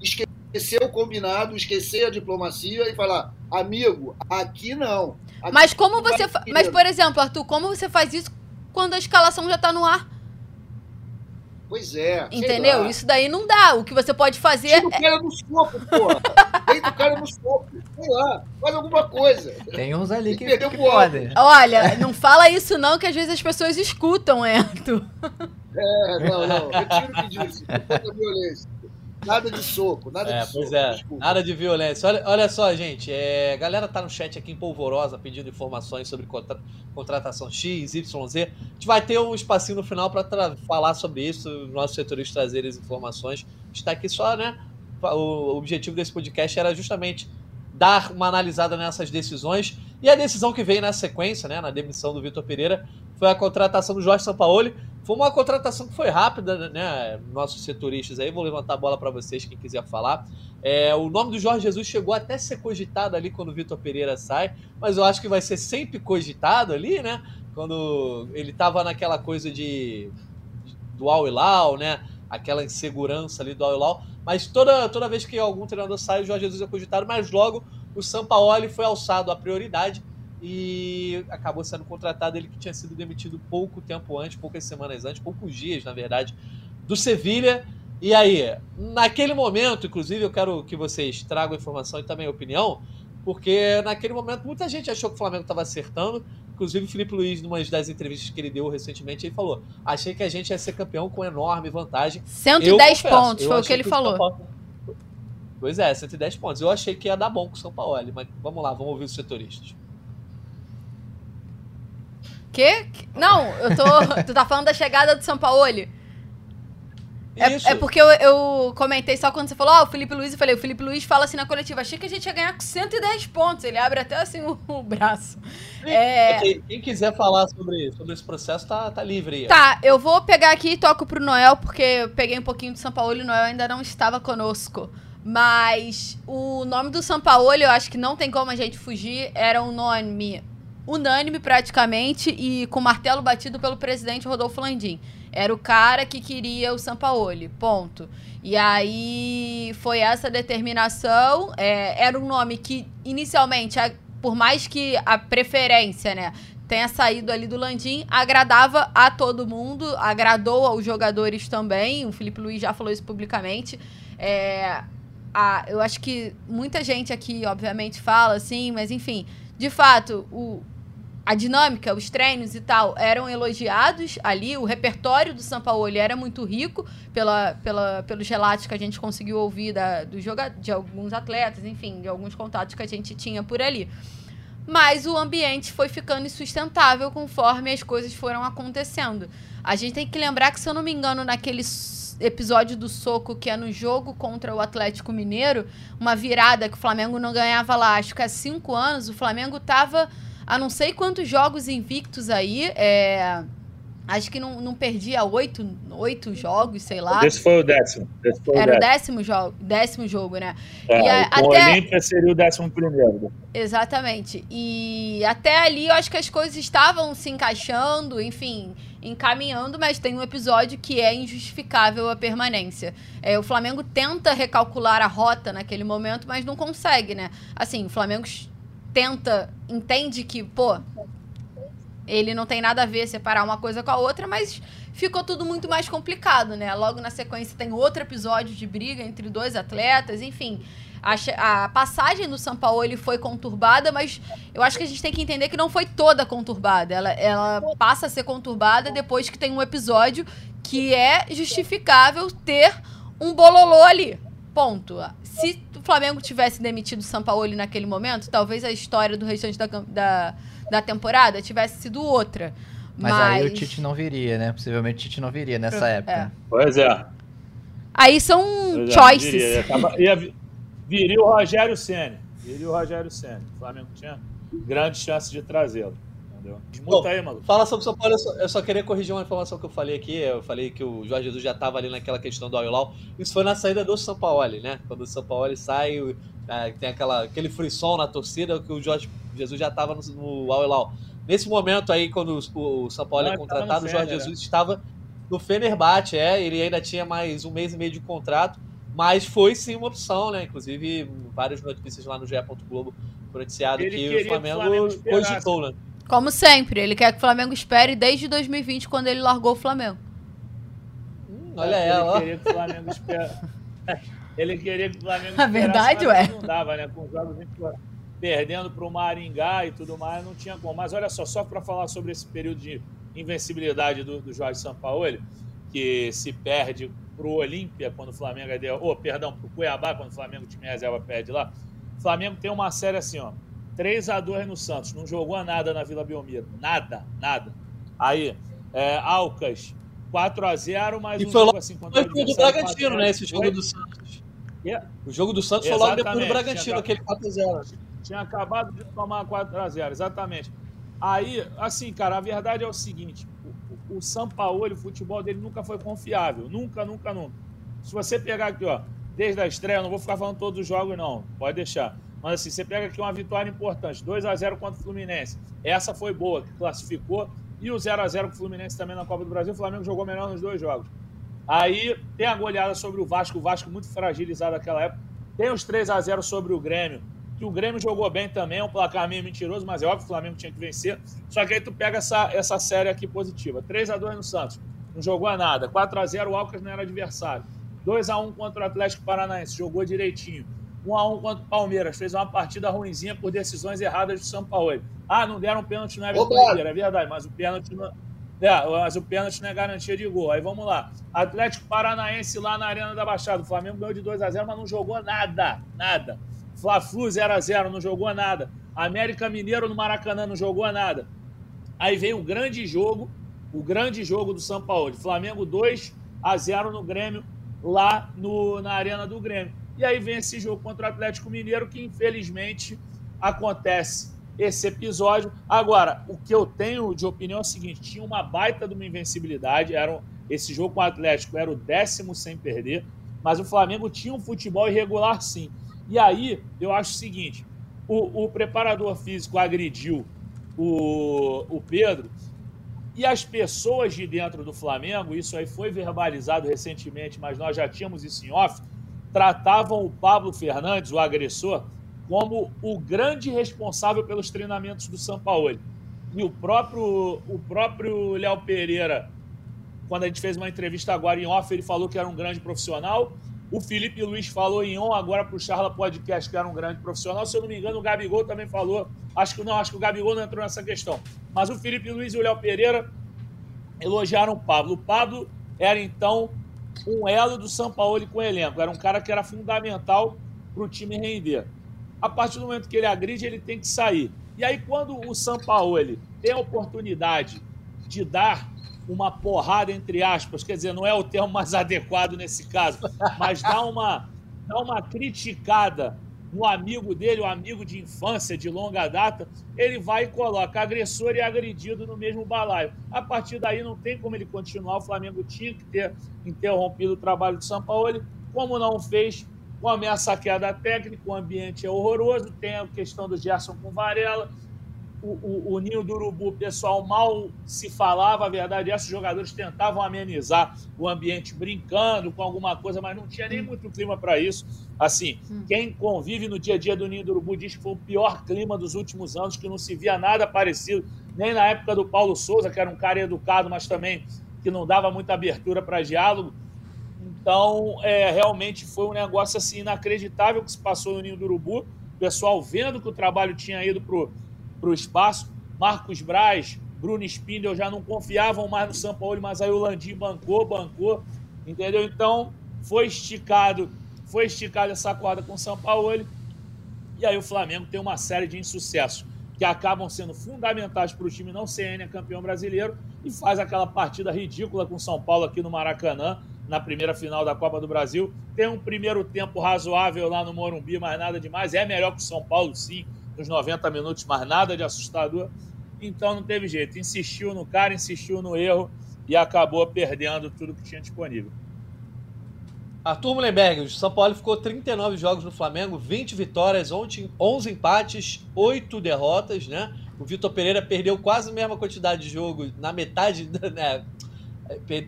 esquecer o combinado, esquecer a diplomacia e falar, amigo, aqui não. Aqui mas como você. Mas, por exemplo, Arthur, como você faz isso quando a escalação já está no ar? Pois é. Entendeu? Isso daí não dá. O que você pode fazer. Tira o é cara no soco, porra. Deita o cara no soco. Sei lá. Faz alguma coisa. Tem uns ali que, que podem. Olha, não fala isso não, que às vezes as pessoas escutam, Ento. É, não, não. Retiro o que disse. A violência. Nada de soco, nada é, de pois é, desculpa. nada de violência. Olha, olha só, gente, é, a galera tá no chat aqui em polvorosa pedindo informações sobre contra, contratação X, Y, Z. A gente vai ter um espacinho no final para falar sobre isso, nossos setores trazerem as informações. Está aqui só, né? O objetivo desse podcast era justamente dar uma analisada nessas decisões. E a decisão que veio na sequência, né, na demissão do Vitor Pereira, foi a contratação do Jorge Sampaoli. Foi uma contratação que foi rápida, né? Nossos setoristas aí, vou levantar a bola para vocês, quem quiser falar. É, o nome do Jorge Jesus chegou até a ser cogitado ali quando o Vitor Pereira sai, mas eu acho que vai ser sempre cogitado ali, né? Quando ele tava naquela coisa de do Al Hilal, né? Aquela insegurança ali do Al Hilal. Mas toda, toda vez que algum treinador sai, o Jorge Jesus é cogitado, mas logo o Sampaoli foi alçado à prioridade e acabou sendo contratado ele que tinha sido demitido pouco tempo antes, poucas semanas antes, poucos dias, na verdade, do Sevilha. E aí, naquele momento, inclusive, eu quero que vocês tragam informação e também opinião, porque naquele momento muita gente achou que o Flamengo estava acertando. Inclusive, o Felipe Luiz, numa das entrevistas que ele deu recentemente, ele falou: Achei que a gente ia ser campeão com enorme vantagem. 110 eu, pontos, foi o que ele que falou. Paulo... Pois é, 110 pontos. Eu achei que ia dar bom com o São Paulo, mas vamos lá, vamos ouvir os setoristas. Quê? Não, eu tô. tu tá falando da chegada do São Paulo? É, é, porque eu, eu, comentei só quando você falou, ó, oh, o Felipe Luiz, eu falei, o Felipe Luiz fala assim na coletiva, achei que a gente ia ganhar com 110 pontos. Ele abre até assim o, o braço. É... Quem, quem, quiser falar sobre, sobre esse processo tá, tá livre aí. Tá, eu vou pegar aqui e toco pro Noel, porque eu peguei um pouquinho do São Paulo e o Noel ainda não estava conosco. Mas o nome do São Paulo, eu acho que não tem como a gente fugir, era um nome unânime praticamente e com martelo batido pelo presidente Rodolfo Landim. Era o cara que queria o Sampaoli, ponto. E aí foi essa determinação. É, era um nome que, inicialmente, por mais que a preferência, né, tenha saído ali do Landim agradava a todo mundo, agradou aos jogadores também. O Felipe Luiz já falou isso publicamente. É, a, eu acho que muita gente aqui, obviamente, fala assim, mas enfim, de fato, o, a dinâmica, os treinos e tal eram elogiados ali. O repertório do São Paulo era muito rico pela, pela, pelos relatos que a gente conseguiu ouvir da, do joga, de alguns atletas, enfim, de alguns contatos que a gente tinha por ali mas o ambiente foi ficando insustentável conforme as coisas foram acontecendo. A gente tem que lembrar que, se eu não me engano, naquele episódio do soco que é no jogo contra o Atlético Mineiro, uma virada que o Flamengo não ganhava lá, acho que há cinco anos, o Flamengo tava a não sei quantos jogos invictos aí, é, Acho que não, não perdia oito, oito jogos, sei lá. Esse foi o décimo. Foi Era o décimo jogo, décimo jogo, né? É, e a, até... o Olímpia seria o décimo primeiro. Exatamente. E até ali eu acho que as coisas estavam se encaixando, enfim, encaminhando, mas tem um episódio que é injustificável a permanência. É, o Flamengo tenta recalcular a rota naquele momento, mas não consegue, né? Assim, o Flamengo tenta, entende que, pô, ele não tem nada a ver separar uma coisa com a outra, mas ficou tudo muito mais complicado, né? Logo na sequência tem outro episódio de briga entre dois atletas, enfim. A, a passagem do São Paulo ele foi conturbada, mas eu acho que a gente tem que entender que não foi toda conturbada. Ela, ela passa a ser conturbada depois que tem um episódio que é justificável ter um bololô ali. Ponto. Se o Flamengo tivesse demitido o São Paulo naquele momento, talvez a história do restante da, da da temporada tivesse sido outra. Mas, mas... aí o Tite não viria, né? Possivelmente o Tite não viria nessa é. época. Pois é. Aí são pois é, choices. É, viria, ia, viria o Rogério Senna. Viria o Rogério Senna. O Flamengo tinha grande chance de trazê-lo. Desmuta aí, maluco. Fala sobre o São Paulo, eu só, eu só, queria corrigir uma informação que eu falei aqui. Eu falei que o Jorge Jesus já estava ali naquela questão do Aulau. Isso foi na saída do São Paulo, né? Quando o São Paulo sai, é, tem aquela, aquele frisson na torcida que o Jorge Jesus já estava no, no Al Nesse momento aí, quando o, o São Paulo é contratado, o Jorge Jesus estava no Fenerbahçe, é, ele ainda tinha mais um mês e meio de contrato, mas foi sim uma opção, né? Inclusive, várias notícias lá no GE. Globo noticiado ele que o Flamengo, Flamengo cogitou, né? Como sempre, ele quer que o Flamengo espere desde 2020, quando ele largou o Flamengo. Hum, olha é, ela, ó. Queria que o Flamengo espere... ele queria que o Flamengo A verdade, ué. Não dava, né? Com jogos perdendo para o Maringá e tudo mais, não tinha como. Mas olha só, só para falar sobre esse período de invencibilidade do, do Jorge Sampaoli, que se perde para o Olímpia quando o Flamengo é. Oh, perdão, para o Cuiabá quando o Flamengo, o time reserva, perde lá. O Flamengo tem uma série assim, ó. 3 a 2 no Santos, não jogou nada na Vila Belmiro. Nada, nada. Aí, é, Alcas, 4 a 0 mas e um foi jogo assim contra foi o do Bragantino, né? Esse jogo do Santos. Yeah. O jogo do Santos Exatamente. foi logo depois do Bragantino, aquele 4 a 0 tinha acabado de tomar 4 a 0 exatamente. Aí, assim, cara, a verdade é o seguinte: o, o São Paulo, o futebol dele nunca foi confiável. Nunca, nunca, nunca. Se você pegar aqui, ó, desde a estreia, não vou ficar falando todos os jogos, não. Pode deixar. Mas assim, você pega aqui uma vitória importante: 2 a 0 contra o Fluminense. Essa foi boa, que classificou. E o 0 a 0 com o Fluminense também na Copa do Brasil. O Flamengo jogou melhor nos dois jogos. Aí tem a goleada sobre o Vasco, o Vasco muito fragilizado naquela época. Tem os 3 a 0 sobre o Grêmio, que o Grêmio jogou bem também, é um placar meio mentiroso, mas é óbvio que o Flamengo tinha que vencer. Só que aí tu pega essa, essa série aqui positiva. 3 a 2 no Santos, não jogou a nada. 4 a 0 o Alcas não era adversário. 2 a 1 contra o Atlético Paranaense, jogou direitinho. 1 a 1 contra o Palmeiras, fez uma partida ruimzinha por decisões erradas do São Paulo. Ah, não deram pênalti no Everton Ribeiro, é verdade, mas o pênalti não... É, mas o pênalti não é garantia de gol. Aí vamos lá. Atlético Paranaense lá na Arena da Baixada. O Flamengo ganhou de 2 a 0 mas não jogou nada. Nada. Fla-Flu 0x0, não jogou nada. América Mineiro no Maracanã não jogou nada. Aí veio o grande jogo, o grande jogo do São Paulo. Flamengo 2 a 0 no Grêmio, lá no, na Arena do Grêmio. E aí vem esse jogo contra o Atlético Mineiro, que infelizmente acontece esse episódio. Agora, o que eu tenho de opinião é o seguinte: tinha uma baita de uma invencibilidade. Era, esse jogo com o Atlético era o décimo sem perder, mas o Flamengo tinha um futebol irregular sim. E aí, eu acho o seguinte: o, o preparador físico agrediu o, o Pedro e as pessoas de dentro do Flamengo, isso aí foi verbalizado recentemente, mas nós já tínhamos isso em off, tratavam o Pablo Fernandes, o agressor, como o grande responsável pelos treinamentos do São Paulo. E o próprio o próprio Léo Pereira, quando a gente fez uma entrevista agora em off, ele falou que era um grande profissional. O Felipe Luiz falou em on agora para o Charla Podcast que era um grande profissional. Se eu não me engano, o Gabigol também falou. Acho que não, acho que o Gabigol não entrou nessa questão. Mas o Felipe Luiz e o Léo Pereira elogiaram o Pablo. O Pablo era então um elo do São Paulo com o elenco. Era um cara que era fundamental para o time render. A partir do momento que ele agride, ele tem que sair. E aí, quando o São Paulo tem a oportunidade de dar uma porrada, entre aspas, quer dizer, não é o termo mais adequado nesse caso, mas dá uma, dá uma criticada no amigo dele, o amigo de infância, de longa data, ele vai e coloca agressor e agredido no mesmo balaio. A partir daí não tem como ele continuar. O Flamengo tinha que ter interrompido o trabalho do São Paulo. Como não fez, começa a queda técnica, o ambiente é horroroso, tem a questão do Gerson com Varela o, o, o, Ninho do Urubu, pessoal mal se falava, a verdade é que os jogadores tentavam amenizar o ambiente brincando com alguma coisa, mas não tinha nem muito clima para isso. Assim, hum. quem convive no dia a dia do Ninho do Urubu diz que foi o pior clima dos últimos anos, que não se via nada parecido, nem na época do Paulo Souza, que era um cara educado, mas também que não dava muita abertura para diálogo. Então, é, realmente foi um negócio assim inacreditável que se passou no Ninho do Urubu. O pessoal vendo que o trabalho tinha ido para para o espaço. Marcos Braz, Bruno Spindel já não confiavam mais no São Paulo, mas aí o Landim bancou, bancou, entendeu? Então foi esticado, foi esticada essa corda com o São Paulo. E aí o Flamengo tem uma série de insucessos que acabam sendo fundamentais para o time não ser campeão brasileiro e faz aquela partida ridícula com o São Paulo aqui no Maracanã, na primeira final da Copa do Brasil. Tem um primeiro tempo razoável lá no Morumbi, mas nada demais. É melhor que o São Paulo, sim, nos 90 minutos, mas nada de assustador. Então não teve jeito. Insistiu no cara, insistiu no erro e acabou perdendo tudo que tinha disponível. Arthur Mullenberg, o São Paulo ficou 39 jogos no Flamengo, 20 vitórias, 11 empates, 8 derrotas, né? O Vitor Pereira perdeu quase a mesma quantidade de jogo na metade, né?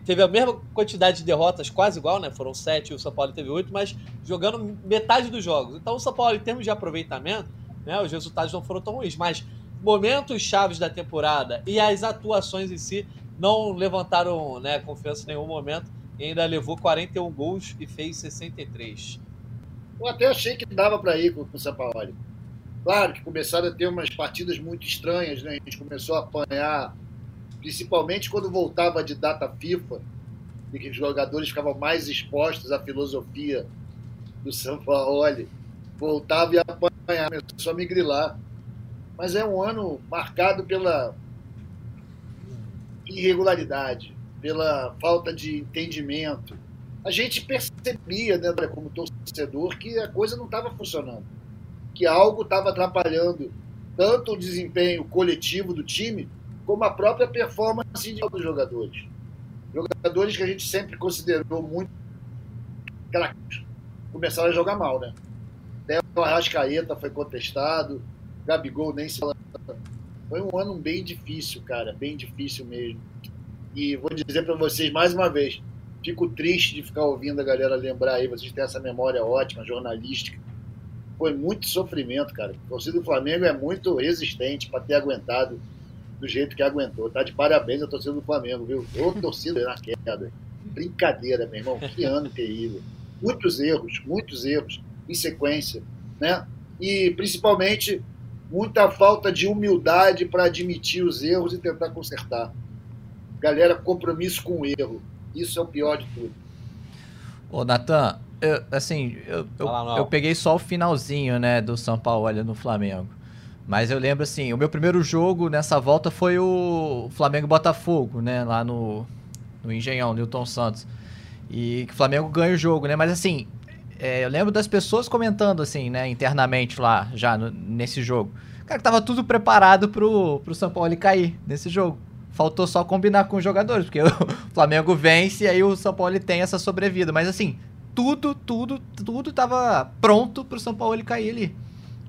Teve a mesma quantidade de derrotas, quase igual, né? Foram 7 e o São Paulo teve 8, mas jogando metade dos jogos. Então o São Paulo, em termos de aproveitamento, né? Os resultados não foram tão ruins, mas momentos chaves da temporada e as atuações em si não levantaram né, confiança em nenhum momento. E ainda levou 41 gols e fez 63. Eu até achei que dava para ir com o Sampaoli. Claro que começaram a ter umas partidas muito estranhas, né? A gente começou a apanhar, principalmente quando voltava de data FIFA, e que os jogadores ficavam mais expostos à filosofia do Sampaoli. Voltava e apanhava começou a me grilar. Mas é um ano marcado pela irregularidade, pela falta de entendimento. A gente percebia, né, como torcedor, que a coisa não estava funcionando, que algo estava atrapalhando tanto o desempenho coletivo do time, como a própria performance dos jogadores. Jogadores que a gente sempre considerou muito craques começaram a jogar mal, né? Até o Arrascaeta foi contestado, Gabigol nem se. Foi um ano bem difícil, cara, bem difícil mesmo. E vou dizer para vocês mais uma vez, fico triste de ficar ouvindo a galera lembrar aí, vocês têm essa memória ótima, jornalística. Foi muito sofrimento, cara. Torcida do Flamengo é muito resistente para ter aguentado do jeito que aguentou. Tá de parabéns a torcida do Flamengo, viu? Ô torcida na queda. Brincadeira, meu irmão. Que ano terrível. Muitos erros, muitos erros em sequência, né? E principalmente muita falta de humildade para admitir os erros e tentar consertar. Galera, compromisso com o erro. Isso é o pior de tudo. Ô, Natan, eu, assim, eu, eu, eu, peguei só o finalzinho, né, do São Paulo ali no Flamengo. Mas eu lembro, assim, o meu primeiro jogo nessa volta foi o Flamengo-Botafogo, né, lá no, no Engenhão, Newton Santos. E que o Flamengo ganha o jogo, né? Mas, assim, é, eu lembro das pessoas comentando, assim, né, internamente lá, já no, nesse jogo. Cara, que tava tudo preparado pro, pro São Paulo cair nesse jogo. Faltou só combinar com os jogadores, porque o Flamengo vence e aí o São Paulo tem essa sobrevida. Mas assim, tudo, tudo, tudo tava pronto pro São Paulo cair ali.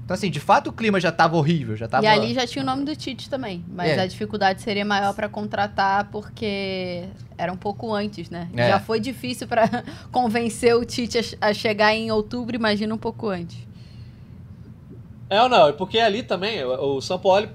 Então, assim, de fato o clima já estava horrível, já tava... E ali já tinha o nome do Tite também, mas é. a dificuldade seria maior para contratar porque era um pouco antes, né? É. Já foi difícil para convencer o Tite a, a, chegar em outubro, imagina um pouco antes. É ou não? Porque ali também o São Paulo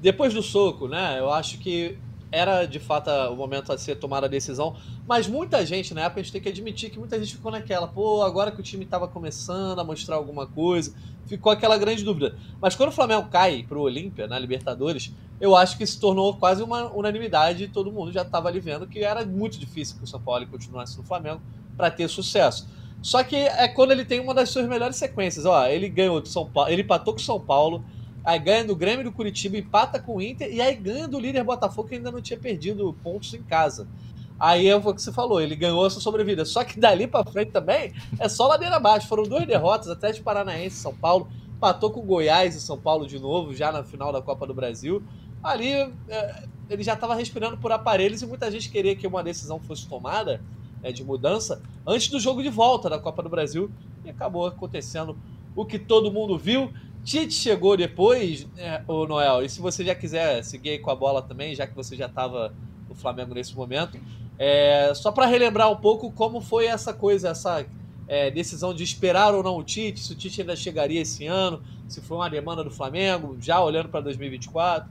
depois do soco, né? Eu acho que era de fato o momento a ser tomada a decisão, mas muita gente, na época, a gente tem que admitir que muita gente ficou naquela, pô, agora que o time estava começando a mostrar alguma coisa, ficou aquela grande dúvida. Mas quando o Flamengo cai pro Olímpia, na Libertadores, eu acho que se tornou quase uma unanimidade, todo mundo já estava ali vendo que era muito difícil que o São Paulo continuasse no Flamengo para ter sucesso. Só que é quando ele tem uma das suas melhores sequências, ó, ele ganhou do São Paulo, ele empatou com o São Paulo, Aí ganha do Grêmio do Curitiba, empata com o Inter e aí ganha do líder Botafogo que ainda não tinha perdido pontos em casa. Aí é o que você falou, ele ganhou essa sobrevida. Só que dali para frente também é só ladeira abaixo. Foram duas derrotas, até de Paranaense São Paulo. Empatou com Goiás e São Paulo de novo, já na final da Copa do Brasil. Ali é, ele já estava respirando por aparelhos e muita gente queria que uma decisão fosse tomada né, de mudança antes do jogo de volta da Copa do Brasil. E acabou acontecendo o que todo mundo viu. Tite chegou depois, é, o Noel, e se você já quiser seguir aí com a bola também, já que você já estava no Flamengo nesse momento, é, só para relembrar um pouco como foi essa coisa, essa é, decisão de esperar ou não o Tite, se o Tite ainda chegaria esse ano, se foi uma demanda do Flamengo, já olhando para 2024.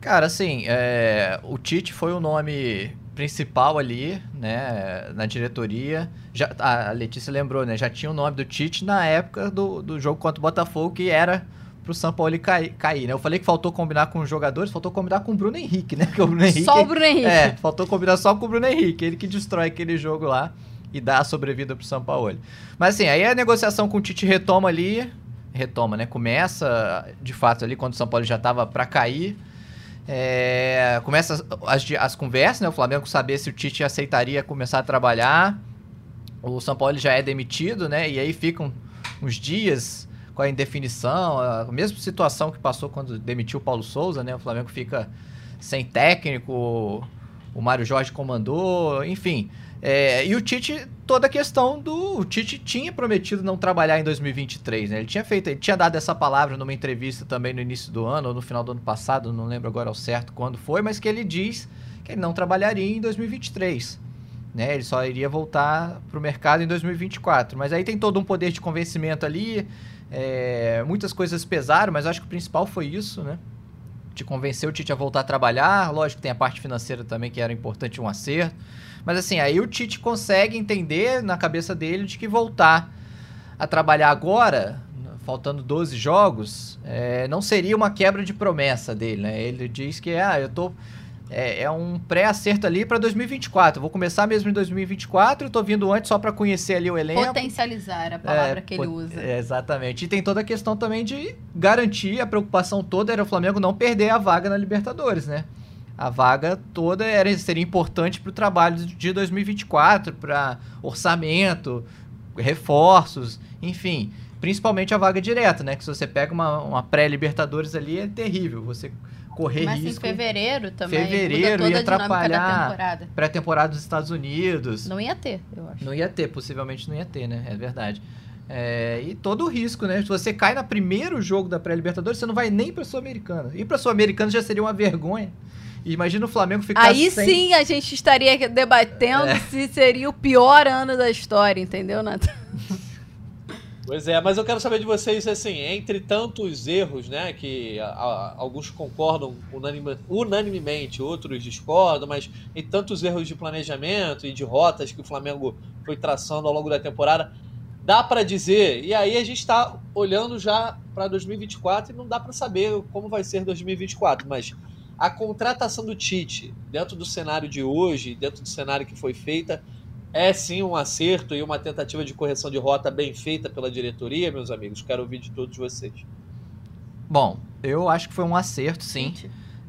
Cara, assim, é, o Tite foi o nome principal ali, né, na diretoria. Já, a Letícia lembrou, né, já tinha o nome do Tite na época do, do jogo contra o Botafogo, que era pro São Paulo cair, cair, né? Eu falei que faltou combinar com os jogadores, faltou combinar com o Bruno Henrique, né? Que o Bruno Henrique, só o Bruno Henrique. É, faltou combinar só com o Bruno Henrique, ele que destrói aquele jogo lá e dá a sobrevida pro São Paulo. Mas assim, aí a negociação com o Tite retoma ali, retoma, né? Começa, de fato, ali quando o São Paulo já tava para cair. É, começa as, as conversas, né? O Flamengo saber se o Tite aceitaria começar a trabalhar. O São Paulo já é demitido, né? E aí ficam uns dias com a indefinição, a mesma situação que passou quando demitiu o Paulo Souza, né? O Flamengo fica sem técnico, o Mário Jorge comandou, enfim. É, e o Tite, toda a questão do. O Tite tinha prometido não trabalhar em 2023, né? Ele tinha feito, ele tinha dado essa palavra numa entrevista também no início do ano, ou no final do ano passado, não lembro agora ao certo quando foi, mas que ele diz que ele não trabalharia em 2023. Né? Ele só iria voltar para o mercado em 2024. Mas aí tem todo um poder de convencimento ali. É, muitas coisas pesaram, mas acho que o principal foi isso, né? De convencer o Tite a voltar a trabalhar. Lógico que tem a parte financeira também, que era importante um acerto. Mas assim, aí o Tite consegue entender na cabeça dele de que voltar a trabalhar agora, faltando 12 jogos, é, não seria uma quebra de promessa dele, né? Ele diz que, ah, eu tô... É, é um pré-acerto ali para 2024. vou começar mesmo em 2024, estou vindo antes só para conhecer ali o elenco. Potencializar a palavra é, que ele usa. É, exatamente. E tem toda a questão também de garantir, a preocupação toda era o Flamengo não perder a vaga na Libertadores, né? A vaga toda era, seria importante para o trabalho de 2024, para orçamento, reforços, enfim. Principalmente a vaga direta, né? Que se você pega uma, uma pré-Libertadores ali, é terrível. Você correr Mas risco. em fevereiro também. Fevereiro ia atrapalhar pré-temporada dos Estados Unidos. Não ia ter, eu acho. Não ia ter, possivelmente não ia ter, né? É verdade. É, e todo o risco, né? Se você cai no primeiro jogo da pré-Libertadores, você não vai nem para Sul-Americana. Ir para Sul-Americana já seria uma vergonha. Imagina o Flamengo ficar Aí sem... sim a gente estaria debatendo é. se seria o pior ano da história, entendeu, Nathan? Pois é, mas eu quero saber de vocês, assim, entre tantos erros, né, que a, a, alguns concordam unanime, unanimemente, outros discordam, mas em tantos erros de planejamento e de rotas que o Flamengo foi traçando ao longo da temporada, dá para dizer, e aí a gente está olhando já para 2024 e não dá para saber como vai ser 2024, mas a contratação do Tite, dentro do cenário de hoje, dentro do cenário que foi feita, é sim um acerto e uma tentativa de correção de rota bem feita pela diretoria, meus amigos? Quero ouvir de todos vocês. Bom, eu acho que foi um acerto, sim.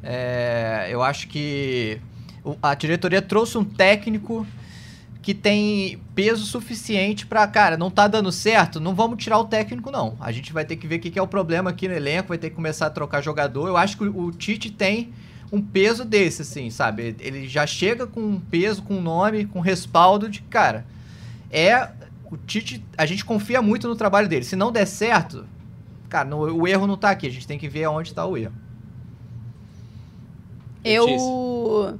É, eu acho que a diretoria trouxe um técnico que tem peso suficiente para, cara, não tá dando certo, não vamos tirar o técnico, não. A gente vai ter que ver o que é o problema aqui no elenco, vai ter que começar a trocar jogador. Eu acho que o Tite tem um peso desse, assim, sabe? Ele já chega com um peso, com um nome, com respaldo de, cara, é. O Tite, a gente confia muito no trabalho dele. Se não der certo, cara, no, o erro não tá aqui. A gente tem que ver aonde tá o erro. Eu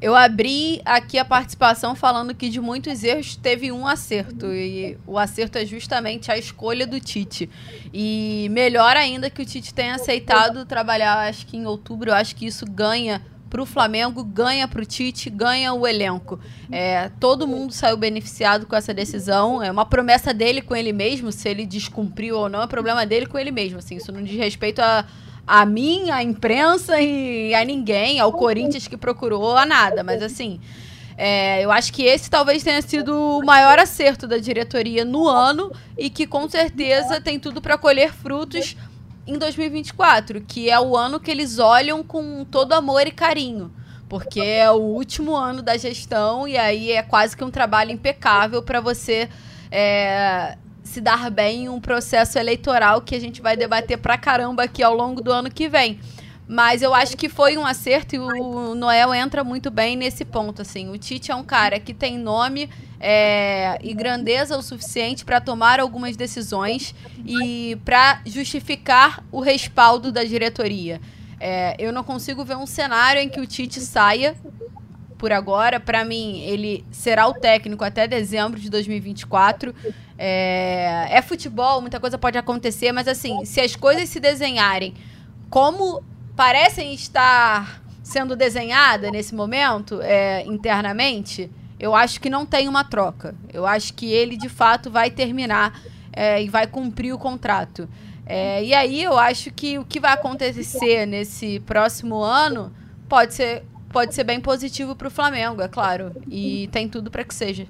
Eu abri aqui a participação falando que de muitos erros teve um acerto. E o acerto é justamente a escolha do Tite. E melhor ainda que o Tite tenha aceitado trabalhar, acho que em outubro, eu acho que isso ganha para o Flamengo, ganha para o Tite, ganha o elenco. É, todo mundo saiu beneficiado com essa decisão. É uma promessa dele com ele mesmo, se ele descumpriu ou não, é problema dele com ele mesmo. Assim, isso não diz respeito a a mim, a imprensa e a ninguém, ao Corinthians que procurou, a nada. Mas assim, é, eu acho que esse talvez tenha sido o maior acerto da diretoria no ano e que com certeza tem tudo para colher frutos em 2024, que é o ano que eles olham com todo amor e carinho. Porque é o último ano da gestão e aí é quase que um trabalho impecável para você é, se dar bem em um processo eleitoral que a gente vai debater pra caramba aqui ao longo do ano que vem. Mas eu acho que foi um acerto e o Noel entra muito bem nesse ponto. assim. O Tite é um cara que tem nome é, e grandeza o suficiente para tomar algumas decisões e para justificar o respaldo da diretoria. É, eu não consigo ver um cenário em que o Tite saia por agora. Para mim, ele será o técnico até dezembro de 2024. É, é futebol, muita coisa pode acontecer, mas assim, se as coisas se desenharem como parecem estar sendo desenhadas nesse momento, é, internamente, eu acho que não tem uma troca. Eu acho que ele, de fato, vai terminar é, e vai cumprir o contrato. É, e aí eu acho que o que vai acontecer nesse próximo ano pode ser pode ser bem positivo para o Flamengo, é claro. E tem tudo para que seja.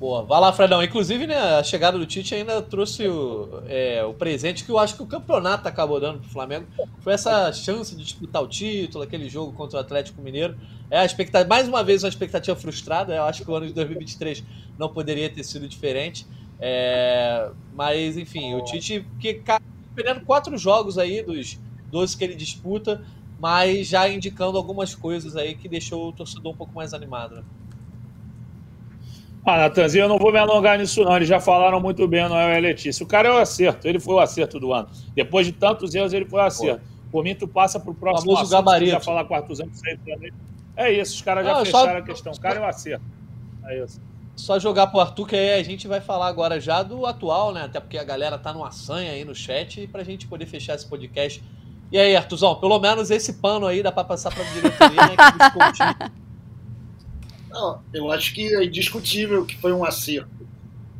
Boa, vai lá, Fredão. Inclusive, né, a chegada do Tite ainda trouxe o, é, o presente que eu acho que o campeonato acabou dando pro Flamengo. Foi essa chance de disputar o título, aquele jogo contra o Atlético Mineiro. É a expectativa, mais uma vez, uma expectativa frustrada. Eu acho que o ano de 2023 não poderia ter sido diferente. É, mas, enfim, o Tite que perdendo quatro jogos aí dos 12 que ele disputa, mas já indicando algumas coisas aí que deixou o torcedor um pouco mais animado. Né? Ah, Natanzinho, eu não vou me alongar nisso, não. Eles já falaram muito bem, Noel e Letícia. O cara é o acerto, ele foi o acerto do ano. Depois de tantos erros, ele foi o acerto. Pô. Por mim, tu passa pro próximo assunto, gabarito. já falar quartos anos. É isso, os caras já não, fecharam só... a questão. O cara é o acerto. É isso. Só jogar pro Arthur, que aí a gente vai falar agora já do atual, né? Até porque a galera tá numa sanha aí no chat, pra gente poder fechar esse podcast e aí, Artuzão, pelo menos esse pano aí dá para passar para a diretoria, né, que Não, eu acho que é indiscutível que foi um acerto.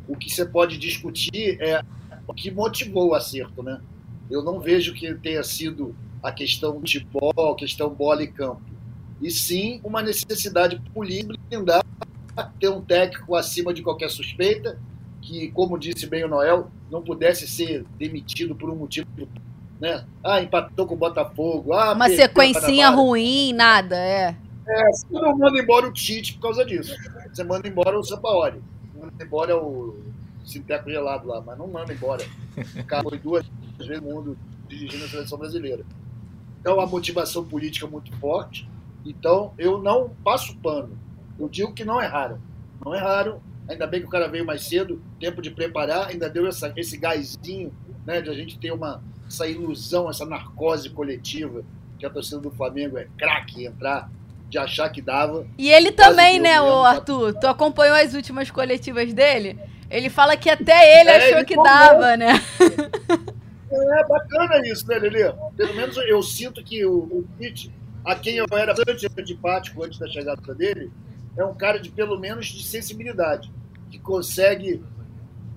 O que você pode discutir é o que motivou o acerto, né? Eu não vejo que tenha sido a questão de bola, a questão bola e campo. E sim uma necessidade política blindar, ter um técnico acima de qualquer suspeita, que, como disse bem o Noel, não pudesse ser demitido por um motivo né? Ah, empatou com o Botafogo. Ah, Uma sequencinha ruim, nada, é. É, você não manda embora o Tite por causa disso. Você manda embora o Sampaoli. Manda embora o Sinteco gelado lá, mas não manda embora. O cara foi duas vezes no mundo dirigindo a seleção brasileira. Então, a motivação política é muito forte. Então, eu não passo pano. Eu digo que não erraram. Não erraram. Ainda bem que o cara veio mais cedo, tempo de preparar, ainda deu essa, esse gásinho né, de a gente ter uma, essa ilusão, essa narcose coletiva que a torcida do Flamengo é craque entrar, de achar que dava. E ele também, né, o Arthur? Tu acompanhou as últimas coletivas dele? Ele fala que até ele é, achou ele que dava, né? É bacana isso, né, Lelê? Pelo menos eu sinto que o, o Pitt, a quem eu era bastante antipático antes da chegada dele, é um cara de pelo menos de sensibilidade, que consegue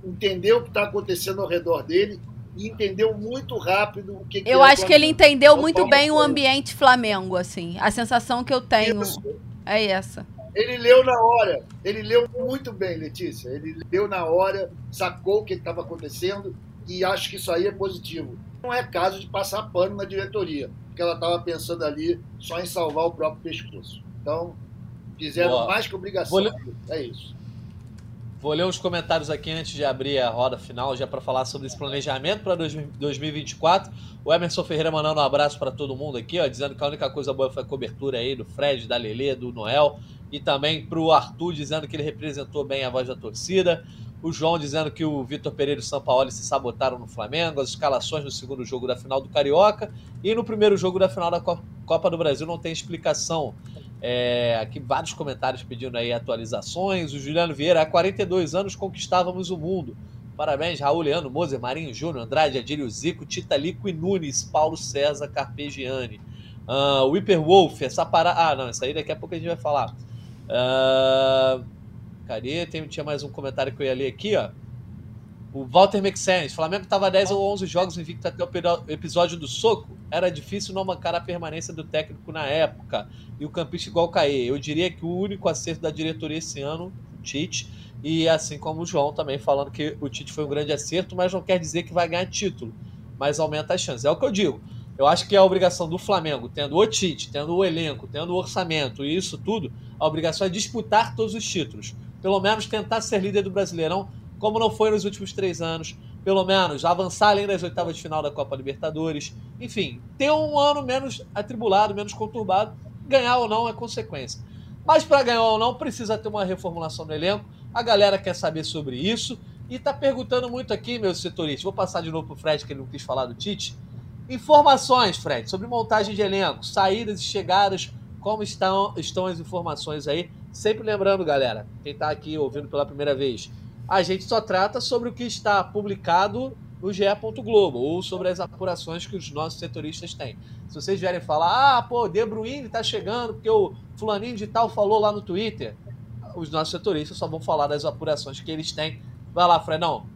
entender o que está acontecendo ao redor dele e entendeu muito rápido o que, Eu é acho que ele entendeu muito bem o ambiente Flamengo, assim. A sensação que eu tenho Isso. é essa. Ele leu na hora, ele leu muito bem, Letícia. Ele leu na hora, sacou o que estava acontecendo e acho que isso aí é positivo. Não é caso de passar pano na diretoria, porque ela estava pensando ali só em salvar o próprio pescoço. Então, fizeram Boa. mais que obrigação. Vou... É isso. Vou ler os comentários aqui antes de abrir a roda final, já para falar sobre esse planejamento para 2024. O Emerson Ferreira mandando um abraço para todo mundo aqui, ó, dizendo que a única coisa boa foi a cobertura aí do Fred, da Lele, do Noel. E também para o Arthur, dizendo que ele representou bem a voz da torcida. O João dizendo que o Vitor Pereira e o São Paulo se sabotaram no Flamengo, as escalações no segundo jogo da final do Carioca e no primeiro jogo da final da Copa do Brasil não tem explicação. É, aqui vários comentários pedindo aí atualizações. O Juliano Vieira, há 42 anos conquistávamos o mundo. Parabéns, Raul Leandro, Moser, Marinho Júnior, Andrade, Adílio Zico, Tita Lico e Nunes, Paulo César, Carpegiani. Uh, o Wolf, essa parada. Ah, não, essa aí daqui a pouco a gente vai falar. Uh, cadê? Tem, tinha mais um comentário que eu ia ler aqui, ó. O Walter Mexens, Flamengo estava 10 ou 11 jogos invicto até o episódio do soco. Era difícil não mancar a permanência do técnico na época. E o campista igual cair. Eu diria que o único acerto da diretoria esse ano, o Tite, e assim como o João também falando que o Tite foi um grande acerto, mas não quer dizer que vai ganhar título, mas aumenta as chances. É o que eu digo. Eu acho que é a obrigação do Flamengo, tendo o Tite, tendo o elenco, tendo o orçamento e isso tudo, a obrigação é disputar todos os títulos. Pelo menos tentar ser líder do Brasileirão, como não foi nos últimos três anos. Pelo menos avançar além das oitavas de final da Copa Libertadores. Enfim, ter um ano menos atribulado, menos conturbado. Ganhar ou não é consequência. Mas para ganhar ou não, precisa ter uma reformulação do elenco. A galera quer saber sobre isso. E tá perguntando muito aqui, meus setoristas. Vou passar de novo pro Fred, que ele não quis falar do Tite. Informações, Fred, sobre montagem de elenco, saídas e chegadas, como estão, estão as informações aí. Sempre lembrando, galera, quem está aqui ouvindo pela primeira vez, a gente só trata sobre o que está publicado no GE. Globo ou sobre as apurações que os nossos setoristas têm. Se vocês vierem falar, ah, pô, De Bruyne está chegando porque o fulaninho de tal falou lá no Twitter, os nossos setoristas só vão falar das apurações que eles têm. Vai lá, Fredão.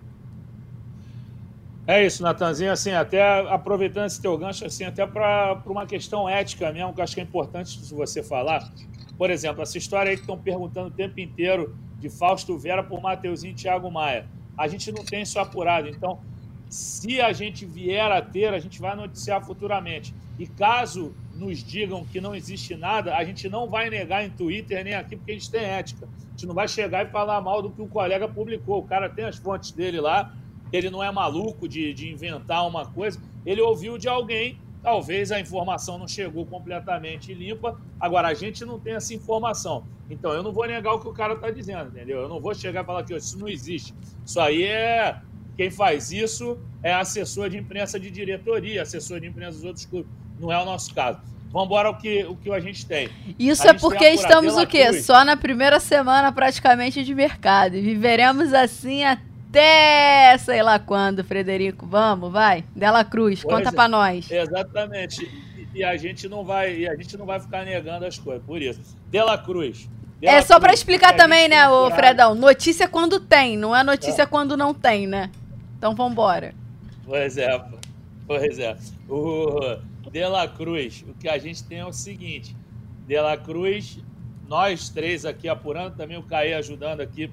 É isso, Natanzinho, assim, até aproveitando esse teu gancho, assim, até para uma questão ética mesmo, que eu acho que é importante você falar. Por exemplo, essa história aí que estão perguntando o tempo inteiro de Fausto Vera por Mateuzinho e Thiago Maia. A gente não tem isso apurado, então, se a gente vier a ter, a gente vai noticiar futuramente. E caso nos digam que não existe nada, a gente não vai negar em Twitter nem aqui, porque a gente tem ética. A gente não vai chegar e falar mal do que o colega publicou. O cara tem as fontes dele lá, ele não é maluco de, de inventar uma coisa, ele ouviu de alguém, talvez a informação não chegou completamente limpa, agora a gente não tem essa informação. Então eu não vou negar o que o cara está dizendo, entendeu? Eu não vou chegar e falar que isso não existe. Isso aí é. Quem faz isso é assessor de imprensa de diretoria, assessor de imprensa dos outros clubes. Não é o nosso caso. Vamos embora o que, o que a gente tem. Isso a é porque estamos o quê? Cruz. Só na primeira semana praticamente de mercado. E viveremos assim até até sei lá quando, Frederico. Vamos, vai. Dela Cruz, pois conta é, para nós. Exatamente. E, e, a gente não vai, e a gente não vai ficar negando as coisas, por isso. Dela Cruz. Dela é só para explicar também, né, o Fredão. Notícia quando tem, não é notícia é. quando não tem, né? Então vambora. Pois é, pois é. O Dela Cruz, o que a gente tem é o seguinte: Dela Cruz, nós três aqui apurando, também o Caí ajudando aqui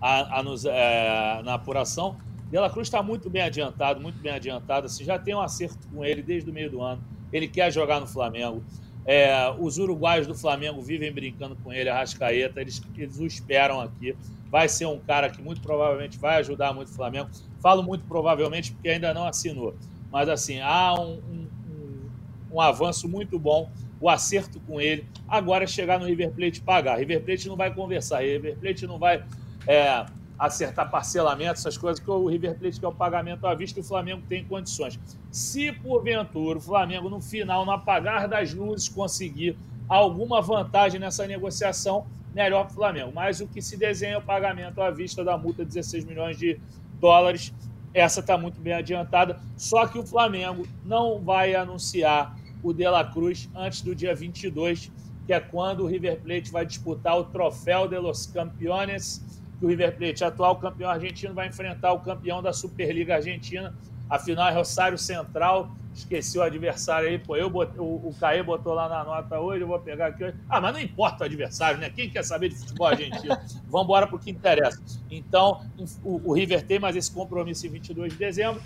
a, a nos, é, na apuração. Dela Cruz está muito bem adiantado, muito bem adiantado. Assim, já tem um acerto com ele desde o meio do ano. Ele quer jogar no Flamengo. É, os uruguaios do Flamengo vivem brincando com ele, a Rascaeta, eles, eles o esperam aqui. Vai ser um cara que muito provavelmente vai ajudar muito o Flamengo. Falo muito provavelmente porque ainda não assinou. Mas assim, há um, um, um, um avanço muito bom, o acerto com ele. Agora é chegar no River Plate pagar. River Plate não vai conversar, River Plate não vai é, acertar parcelamento, essas coisas, que o River Plate quer o pagamento à vista e o Flamengo tem condições. Se porventura o Flamengo, no final, no apagar das luzes, conseguir alguma vantagem nessa negociação, melhor para o Flamengo. Mas o que se desenha é o pagamento à vista da multa de 16 milhões de dólares. Essa está muito bem adiantada. Só que o Flamengo não vai anunciar o De La Cruz antes do dia 22, que é quando o River Plate vai disputar o Troféu de los Campeones que o River Plate, atual campeão argentino, vai enfrentar o campeão da Superliga Argentina. Afinal, é Rosário Central. Esqueci o adversário aí. Pô, eu botei, o, o Caê botou lá na nota hoje, eu vou pegar aqui hoje. Ah, mas não importa o adversário, né? Quem quer saber de futebol argentino? Vamos embora para o que interessa. Então, o, o, River tem mais esse compromisso em 22 de dezembro.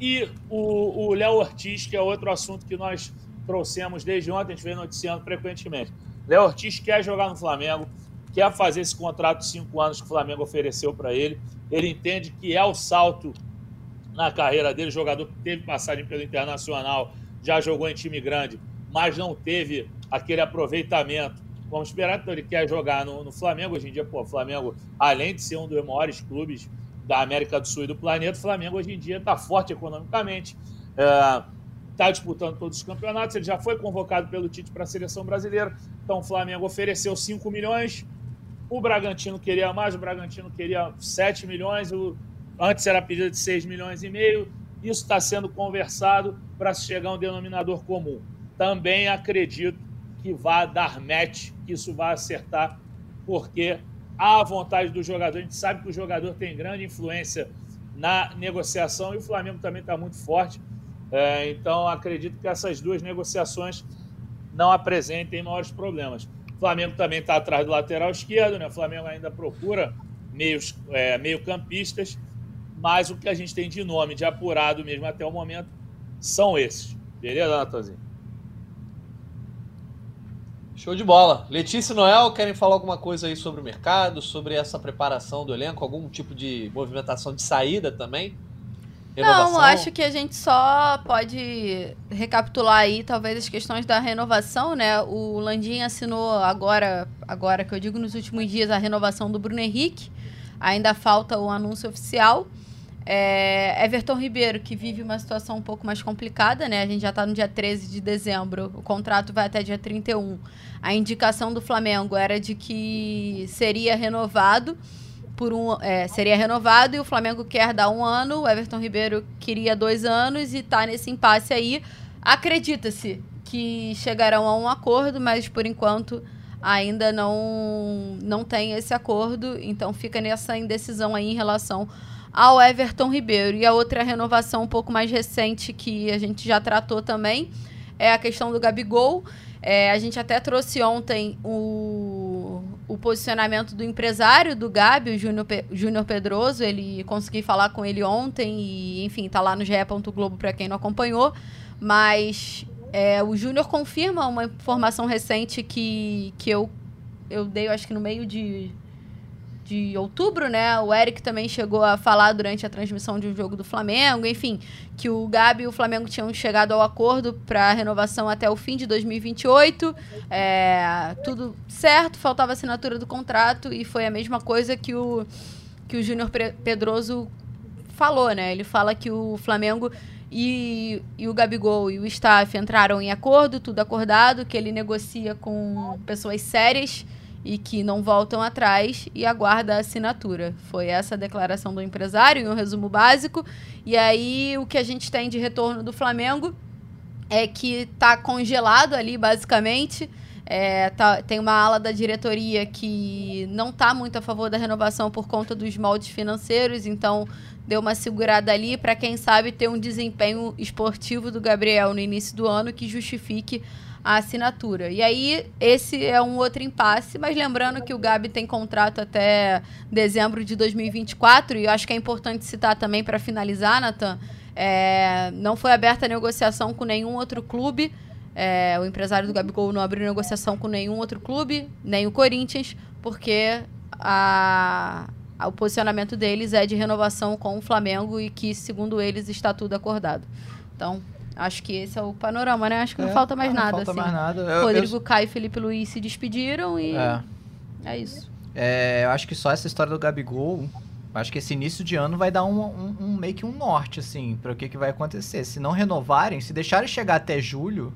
E o Léo Ortiz, que é outro assunto que nós trouxemos desde ontem, a gente vem noticiando frequentemente. Léo Ortiz quer jogar no Flamengo quer fazer esse contrato de cinco anos que o Flamengo ofereceu para ele. Ele entende que é o salto na carreira dele. jogador que teve passagem pelo Internacional, já jogou em time grande, mas não teve aquele aproveitamento. Vamos esperar, então ele quer jogar no, no Flamengo. Hoje em dia, pô, o Flamengo, além de ser um dos maiores clubes da América do Sul e do planeta, o Flamengo hoje em dia está forte economicamente. É, está disputando todos os campeonatos, ele já foi convocado pelo Tite para a seleção brasileira. Então o Flamengo ofereceu 5 milhões, o Bragantino queria mais, o Bragantino queria 7 milhões, o... antes era pedido de 6 milhões e meio. Isso está sendo conversado para se chegar a um denominador comum. Também acredito que vai dar match, que isso vai acertar, porque há a vontade do jogador. A gente sabe que o jogador tem grande influência na negociação e o Flamengo também está muito forte. É, então, acredito que essas duas negociações não apresentem maiores problemas. Flamengo também está atrás do lateral esquerdo, né? O Flamengo ainda procura meios, é, meio-campistas, mas o que a gente tem de nome, de apurado mesmo até o momento, são esses. Beleza, Natanzinho? Show de bola. Letícia e Noel, querem falar alguma coisa aí sobre o mercado, sobre essa preparação do elenco, algum tipo de movimentação de saída também? Renovação? Não, acho que a gente só pode recapitular aí, talvez, as questões da renovação, né? O Landim assinou agora, agora que eu digo nos últimos dias, a renovação do Bruno Henrique. Ainda falta o anúncio oficial. É, Everton Ribeiro, que vive uma situação um pouco mais complicada, né? A gente já está no dia 13 de dezembro, o contrato vai até dia 31. A indicação do Flamengo era de que seria renovado por um. É, seria renovado e o Flamengo quer dar um ano, o Everton Ribeiro queria dois anos e está nesse impasse aí. Acredita-se que chegarão a um acordo, mas por enquanto ainda não, não tem esse acordo, então fica nessa indecisão aí em relação ao Everton Ribeiro. E a outra renovação um pouco mais recente que a gente já tratou também é a questão do Gabigol. É, a gente até trouxe ontem o, o posicionamento do empresário do Gabi, o Júnior, Júnior Pedroso. Ele consegui falar com ele ontem e, enfim, tá lá no GE. Globo para quem não acompanhou. Mas é, o Júnior confirma uma informação recente que, que eu, eu dei, eu acho que no meio de de outubro, né? O Eric também chegou a falar durante a transmissão de um jogo do Flamengo, enfim, que o Gabi e o Flamengo tinham chegado ao acordo para renovação até o fim de 2028. É, tudo certo, faltava assinatura do contrato e foi a mesma coisa que o, que o Júnior Pedroso falou, né? Ele fala que o Flamengo e, e o Gabigol e o staff entraram em acordo, tudo acordado, que ele negocia com pessoas sérias e que não voltam atrás e aguarda a assinatura. Foi essa a declaração do empresário, em um resumo básico. E aí o que a gente tem de retorno do Flamengo é que está congelado ali, basicamente. É, tá, tem uma ala da diretoria que não está muito a favor da renovação por conta dos moldes financeiros, então deu uma segurada ali para quem sabe ter um desempenho esportivo do Gabriel no início do ano que justifique a assinatura. E aí, esse é um outro impasse, mas lembrando que o Gabi tem contrato até dezembro de 2024, e eu acho que é importante citar também para finalizar, Nathan, é, não foi aberta negociação com nenhum outro clube. É, o empresário do Gabigol não abriu negociação com nenhum outro clube, nem o Corinthians, porque a, a, o posicionamento deles é de renovação com o Flamengo e que, segundo eles, está tudo acordado. Então, Acho que esse é o panorama, né? Acho que é, não falta mais não nada. Falta assim. mais nada. Eu, Rodrigo eu... Caio e Felipe Luiz se despediram e é, é isso. É, eu acho que só essa história do Gabigol, acho que esse início de ano vai dar um, um, um meio que um norte, assim, para o que, que vai acontecer. Se não renovarem, se deixarem chegar até julho,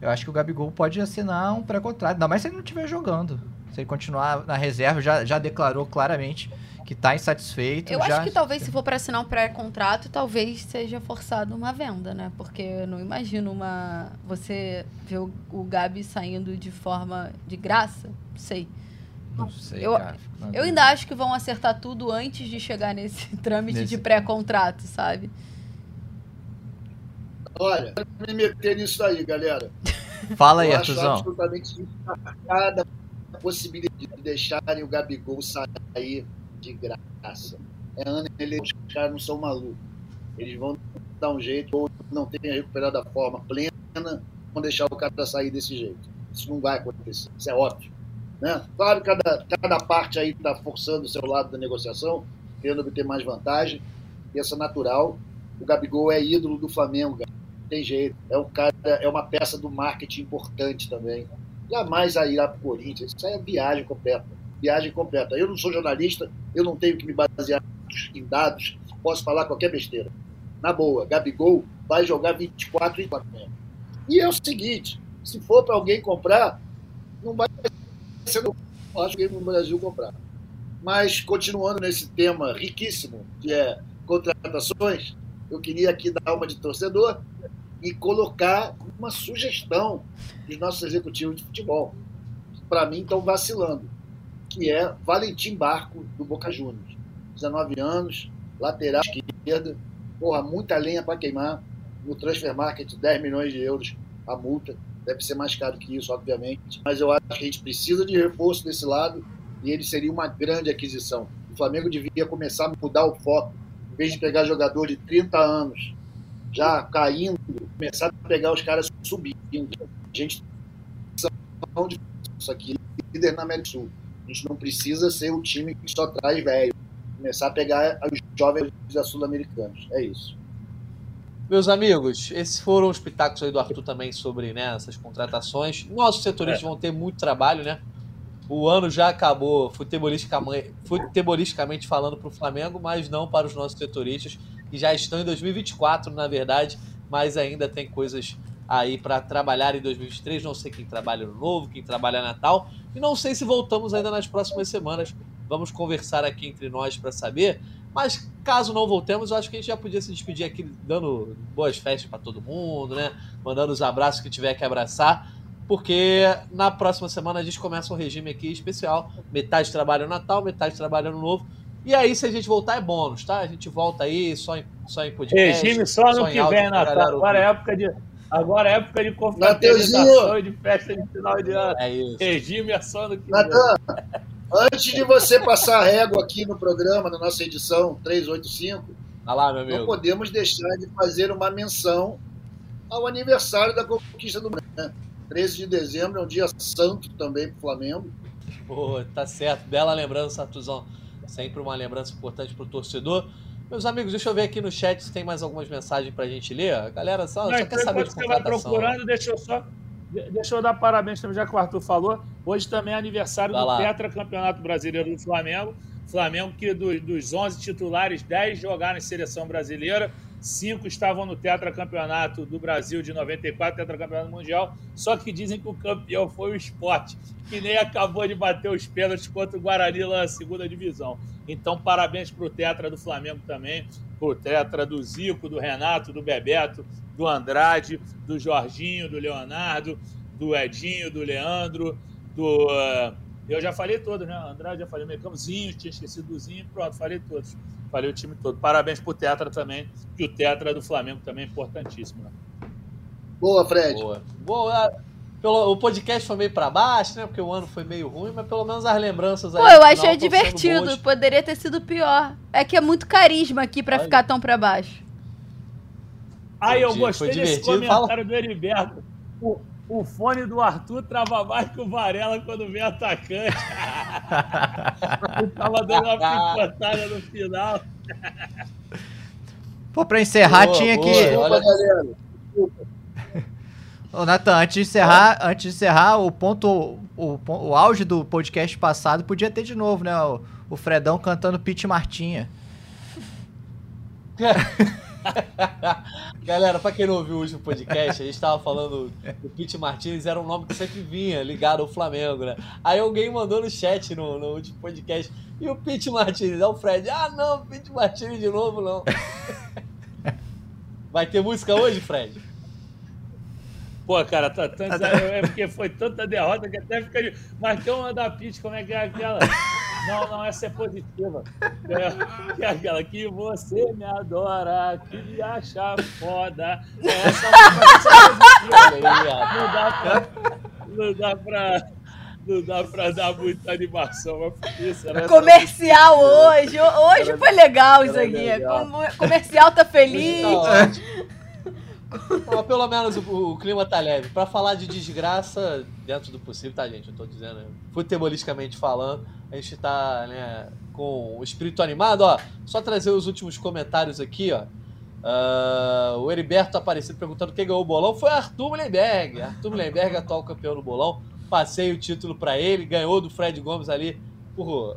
eu acho que o Gabigol pode assinar um pré-contrato, ainda mais se ele não estiver jogando. Se ele continuar na reserva, já, já declarou claramente que está insatisfeito. Eu já... acho que talvez se for para assinar um pré-contrato, talvez seja forçado uma venda, né? Porque eu não imagino uma você ver o, o Gabi saindo de forma de graça, não sei. Não sei, eu, cara. eu ainda acho que vão acertar tudo antes de chegar nesse trâmite nesse... de pré-contrato, sabe? Olha, me meter nisso aí, galera. Fala aí, Artuzão. absolutamente cada possibilidade de deixarem o Gabigol sair de graça. É ano ele, os caras não são malucos. Eles vão dar um jeito, ou não tenham recuperado a forma plena, vão deixar o cara sair desse jeito. Isso não vai acontecer, isso é óbvio. Né? Claro cada, cada parte aí está forçando o seu lado da negociação, querendo obter mais vantagem, e essa natural. O Gabigol é ídolo do Flamengo, tem jeito. É um cara, é uma peça do marketing importante também. Jamais irá para o Corinthians, isso aí é viagem completa viagem completa. Eu não sou jornalista, eu não tenho que me basear em dados, posso falar qualquer besteira. Na boa, Gabigol vai jogar 24 e 24. E é o seguinte, se for para alguém comprar, não vai ser acho que no Brasil comprar. Mas continuando nesse tema riquíssimo, que é contratações, eu queria aqui dar uma de torcedor e colocar uma sugestão dos nossos executivos de futebol. Para mim, estão vacilando, que é Valentim Barco, do Boca Juniors. 19 anos, lateral esquerda, porra, muita lenha para queimar. No Transfer Market, 10 milhões de euros a multa. Deve ser mais caro que isso, obviamente. Mas eu acho que a gente precisa de reforço desse lado e ele seria uma grande aquisição. O Flamengo devia começar a mudar o foco. Em vez de pegar jogador de 30 anos já caindo, começar a pegar os caras subindo. A gente isso aqui líder na América do Sul. A gente não precisa ser o time que só traz velho. Começar a pegar os jovens sul-americanos. É isso. Meus amigos, esses foram os pitacos aí do Arthur também sobre né, essas contratações. Nossos setoristas é. vão ter muito trabalho, né? O ano já acabou futebolisticamente, futebolisticamente falando para o Flamengo, mas não para os nossos setoristas que já estão em 2024, na verdade, mas ainda tem coisas aí para trabalhar em 2023. Não sei quem trabalha no novo, quem trabalha Natal, e não sei se voltamos ainda nas próximas semanas. Vamos conversar aqui entre nós para saber. Mas caso não voltemos, eu acho que a gente já podia se despedir aqui dando boas festas para todo mundo, né? Mandando os abraços que tiver que abraçar, porque na próxima semana a gente começa um regime aqui especial. Metade trabalha no Natal, metade trabalha no Novo. E aí, se a gente voltar, é bônus, tá? A gente volta aí só em, só em podcast. Regime só no que vem, Natal. Agora é época de. Agora é época de confraternização e de festa de final de ano. É isso. Regime é só no que Natan, antes de você passar a régua aqui no programa, na nossa edição 385, ah lá, meu amigo. não podemos deixar de fazer uma menção ao aniversário da conquista do Brasil. Né? 13 de dezembro é um dia santo também para o Flamengo. Pô, tá certo. Bela lembrança, Artuzão. Sempre uma lembrança importante para o torcedor. Meus amigos, deixa eu ver aqui no chat se tem mais algumas mensagens para a gente ler. A galera só, Não, só quer saber de você vai procurando, deixa eu só... Deixa eu dar parabéns também, já que o Arthur falou. Hoje também é aniversário vai do lá. Tetra Campeonato Brasileiro do Flamengo. Flamengo que do, dos 11 titulares, 10 jogaram em seleção brasileira cinco estavam no tetracampeonato do Brasil de 94, tetracampeonato mundial, só que dizem que o campeão foi o esporte, que nem acabou de bater os pênaltis contra o Guarani na segunda divisão. Então, parabéns para o tetra do Flamengo também, para o tetra do Zico, do Renato, do Bebeto, do Andrade, do Jorginho, do Leonardo, do Edinho, do Leandro, do... Uh, eu já falei todos, né? Andrade, já falei Mecãozinho, tinha esquecido do Zinho, pronto, falei todos. Falei o time todo. Parabéns pro Tetra também, que o Tetra do Flamengo também é importantíssimo. Né? Boa, Fred. Boa. Boa. Pelo, o podcast foi meio para baixo, né? Porque o ano foi meio ruim, mas pelo menos as lembranças aí. Pô, eu achei divertido. Poderia ter sido pior. É que é muito carisma aqui para ficar tão para baixo. Aí eu gostei desse comentário Fala. do Heriberto. O, o fone do Arthur trava mais que o Varela quando vem atacante. Ele tava dando uma picotada no final. Pô, pra encerrar boa, tinha boa, que. Olha... Ô, Nathan, antes de encerrar, antes de encerrar, o ponto. O, o auge do podcast passado podia ter de novo, né? O, o Fredão cantando Pete Martinha. Galera, pra quem não ouviu o último podcast, a gente tava falando do Pete Martinez, era um nome que sempre vinha ligado ao Flamengo, né? Aí alguém mandou no chat no, no último podcast, e o Pete Martinez? É o Fred. Ah, não, Pete Martinez de novo, não. Vai ter música hoje, Fred? Pô, cara, tá, tanto, é porque foi tanta derrota que até fica. Mas tem uma da Pete, como é que é aquela? Não, não, essa é positiva. É, é aquela que você me adora, que me acha foda. Essa, essa é positiva. Não dá pra. Não dá pra não dá pra dar muita animação. Isso, Comercial hoje. Hoje foi legal isso aqui. Legal. Comercial tá feliz. Tá pelo menos o, o, clima tá leve. Pra falar de desgraça, dentro do possível, tá, gente? Eu tô dizendo, futebolisticamente falando, a gente tá, né, com o espírito animado, ó. Só trazer os últimos comentários aqui, ó. Uh, o Heriberto aparecendo perguntando quem ganhou o bolão foi Arthur Mullenberg. Arthur Mullenberg, atual campeão do bolão. Passei o título para ele, ganhou do Fred Gomes ali por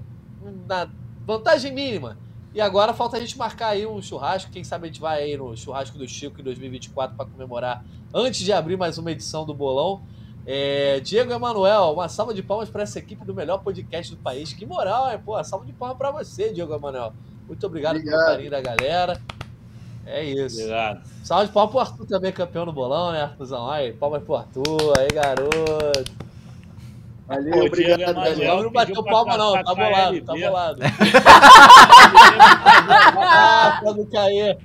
na vantagem mínima. E agora falta a gente marcar aí um churrasco. Quem sabe a gente vai aí no churrasco do Chico em 2024 para comemorar antes de abrir mais uma edição do Bolão. É, Diego Emanuel, uma salva de palmas para essa equipe do melhor podcast do país. Que moral, é? Pô, salva de palmas para você, Diego Emanuel. Muito obrigado, obrigado, pelo carinho da galera. É isso. Obrigado. Salve de palmas pro Arthur também, campeão no bolão, né, Arthurzão? Aí, palmas pro Arthur, aí, garoto. Valeu, obrigado. Emanuel não bateu palma, não, tá bolado, tá bolado. ah, quando cair.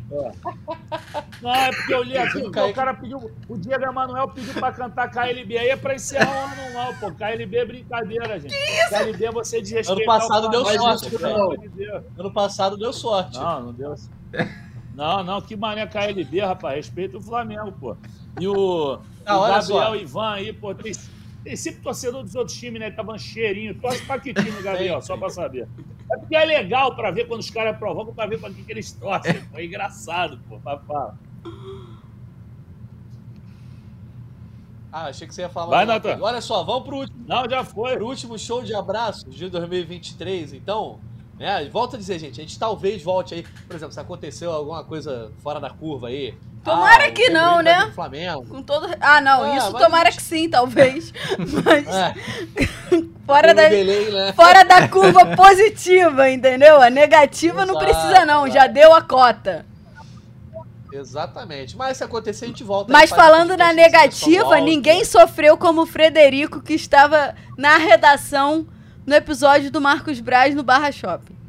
Não, é porque eu li aqui, porque o cara pediu, o Diego Emanuel pediu pra cantar KLB, aí é pra encerrar o ano não, pô, KLB é brincadeira, gente. Que isso? KLB é você desrespeitar Ano passado deu sorte, Ano passado deu sorte. Não, não deu Não, não, que mané KLB, rapaz, respeita o Flamengo, pô. E o, ah, o Gabriel Ivan aí, pô, tem tem sempre torcedor dos outros times, né? Ele tava cheirinho. Torce pra que time, Gabriel? Só pra saber. É porque é legal pra ver quando os caras provocam, pra ver pra quem que eles torcem. Foi engraçado, pô. Papá. Ah, achei que você ia falar. Vai, Natan. Olha só, vamos pro último. Não, já foi. Pro último show de abraços de 2023. Então, né? Volto a dizer, gente, a gente talvez volte aí. Por exemplo, se aconteceu alguma coisa fora da curva aí, Tomara ah, que não, né? Flamengo. Com todo... Ah, não, é, isso tomara gente... que sim, talvez. Mas. É. fora, da... Delay, né? fora da curva positiva, entendeu? A negativa Exato, não precisa, não. Já deu a cota. Exatamente. Mas se acontecer, a gente volta. Mas falando na negativa, ninguém sofreu como o Frederico, que estava na redação no episódio do Marcos Braz no Barra Shopping.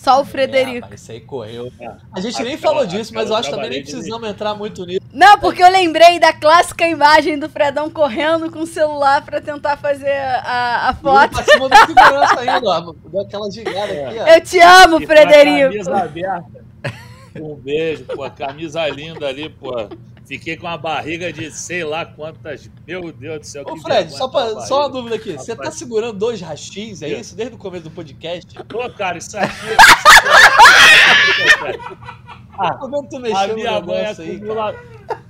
Só o Frederico. É, isso aí correu. É. A gente nem falou disso, mas eu acho também nem precisamos entrar muito nisso. Não, porque eu lembrei da clássica imagem do Fredão correndo com o celular pra tentar fazer a, a foto. Pra cima do segurança ainda, ó. Deu aquela gigada aqui, ó. Eu te amo, Frederico. Camisa aberta. Um beijo, pô. Camisa linda ali, pô. Fiquei com uma barriga de sei lá quantas. Meu Deus do céu. Ô, Fred, só, pra, só uma dúvida aqui. Você tá segurando dois rachins, é isso? Desde o começo do podcast? Tô, cara, isso aqui. ah, a minha mãe é acumula...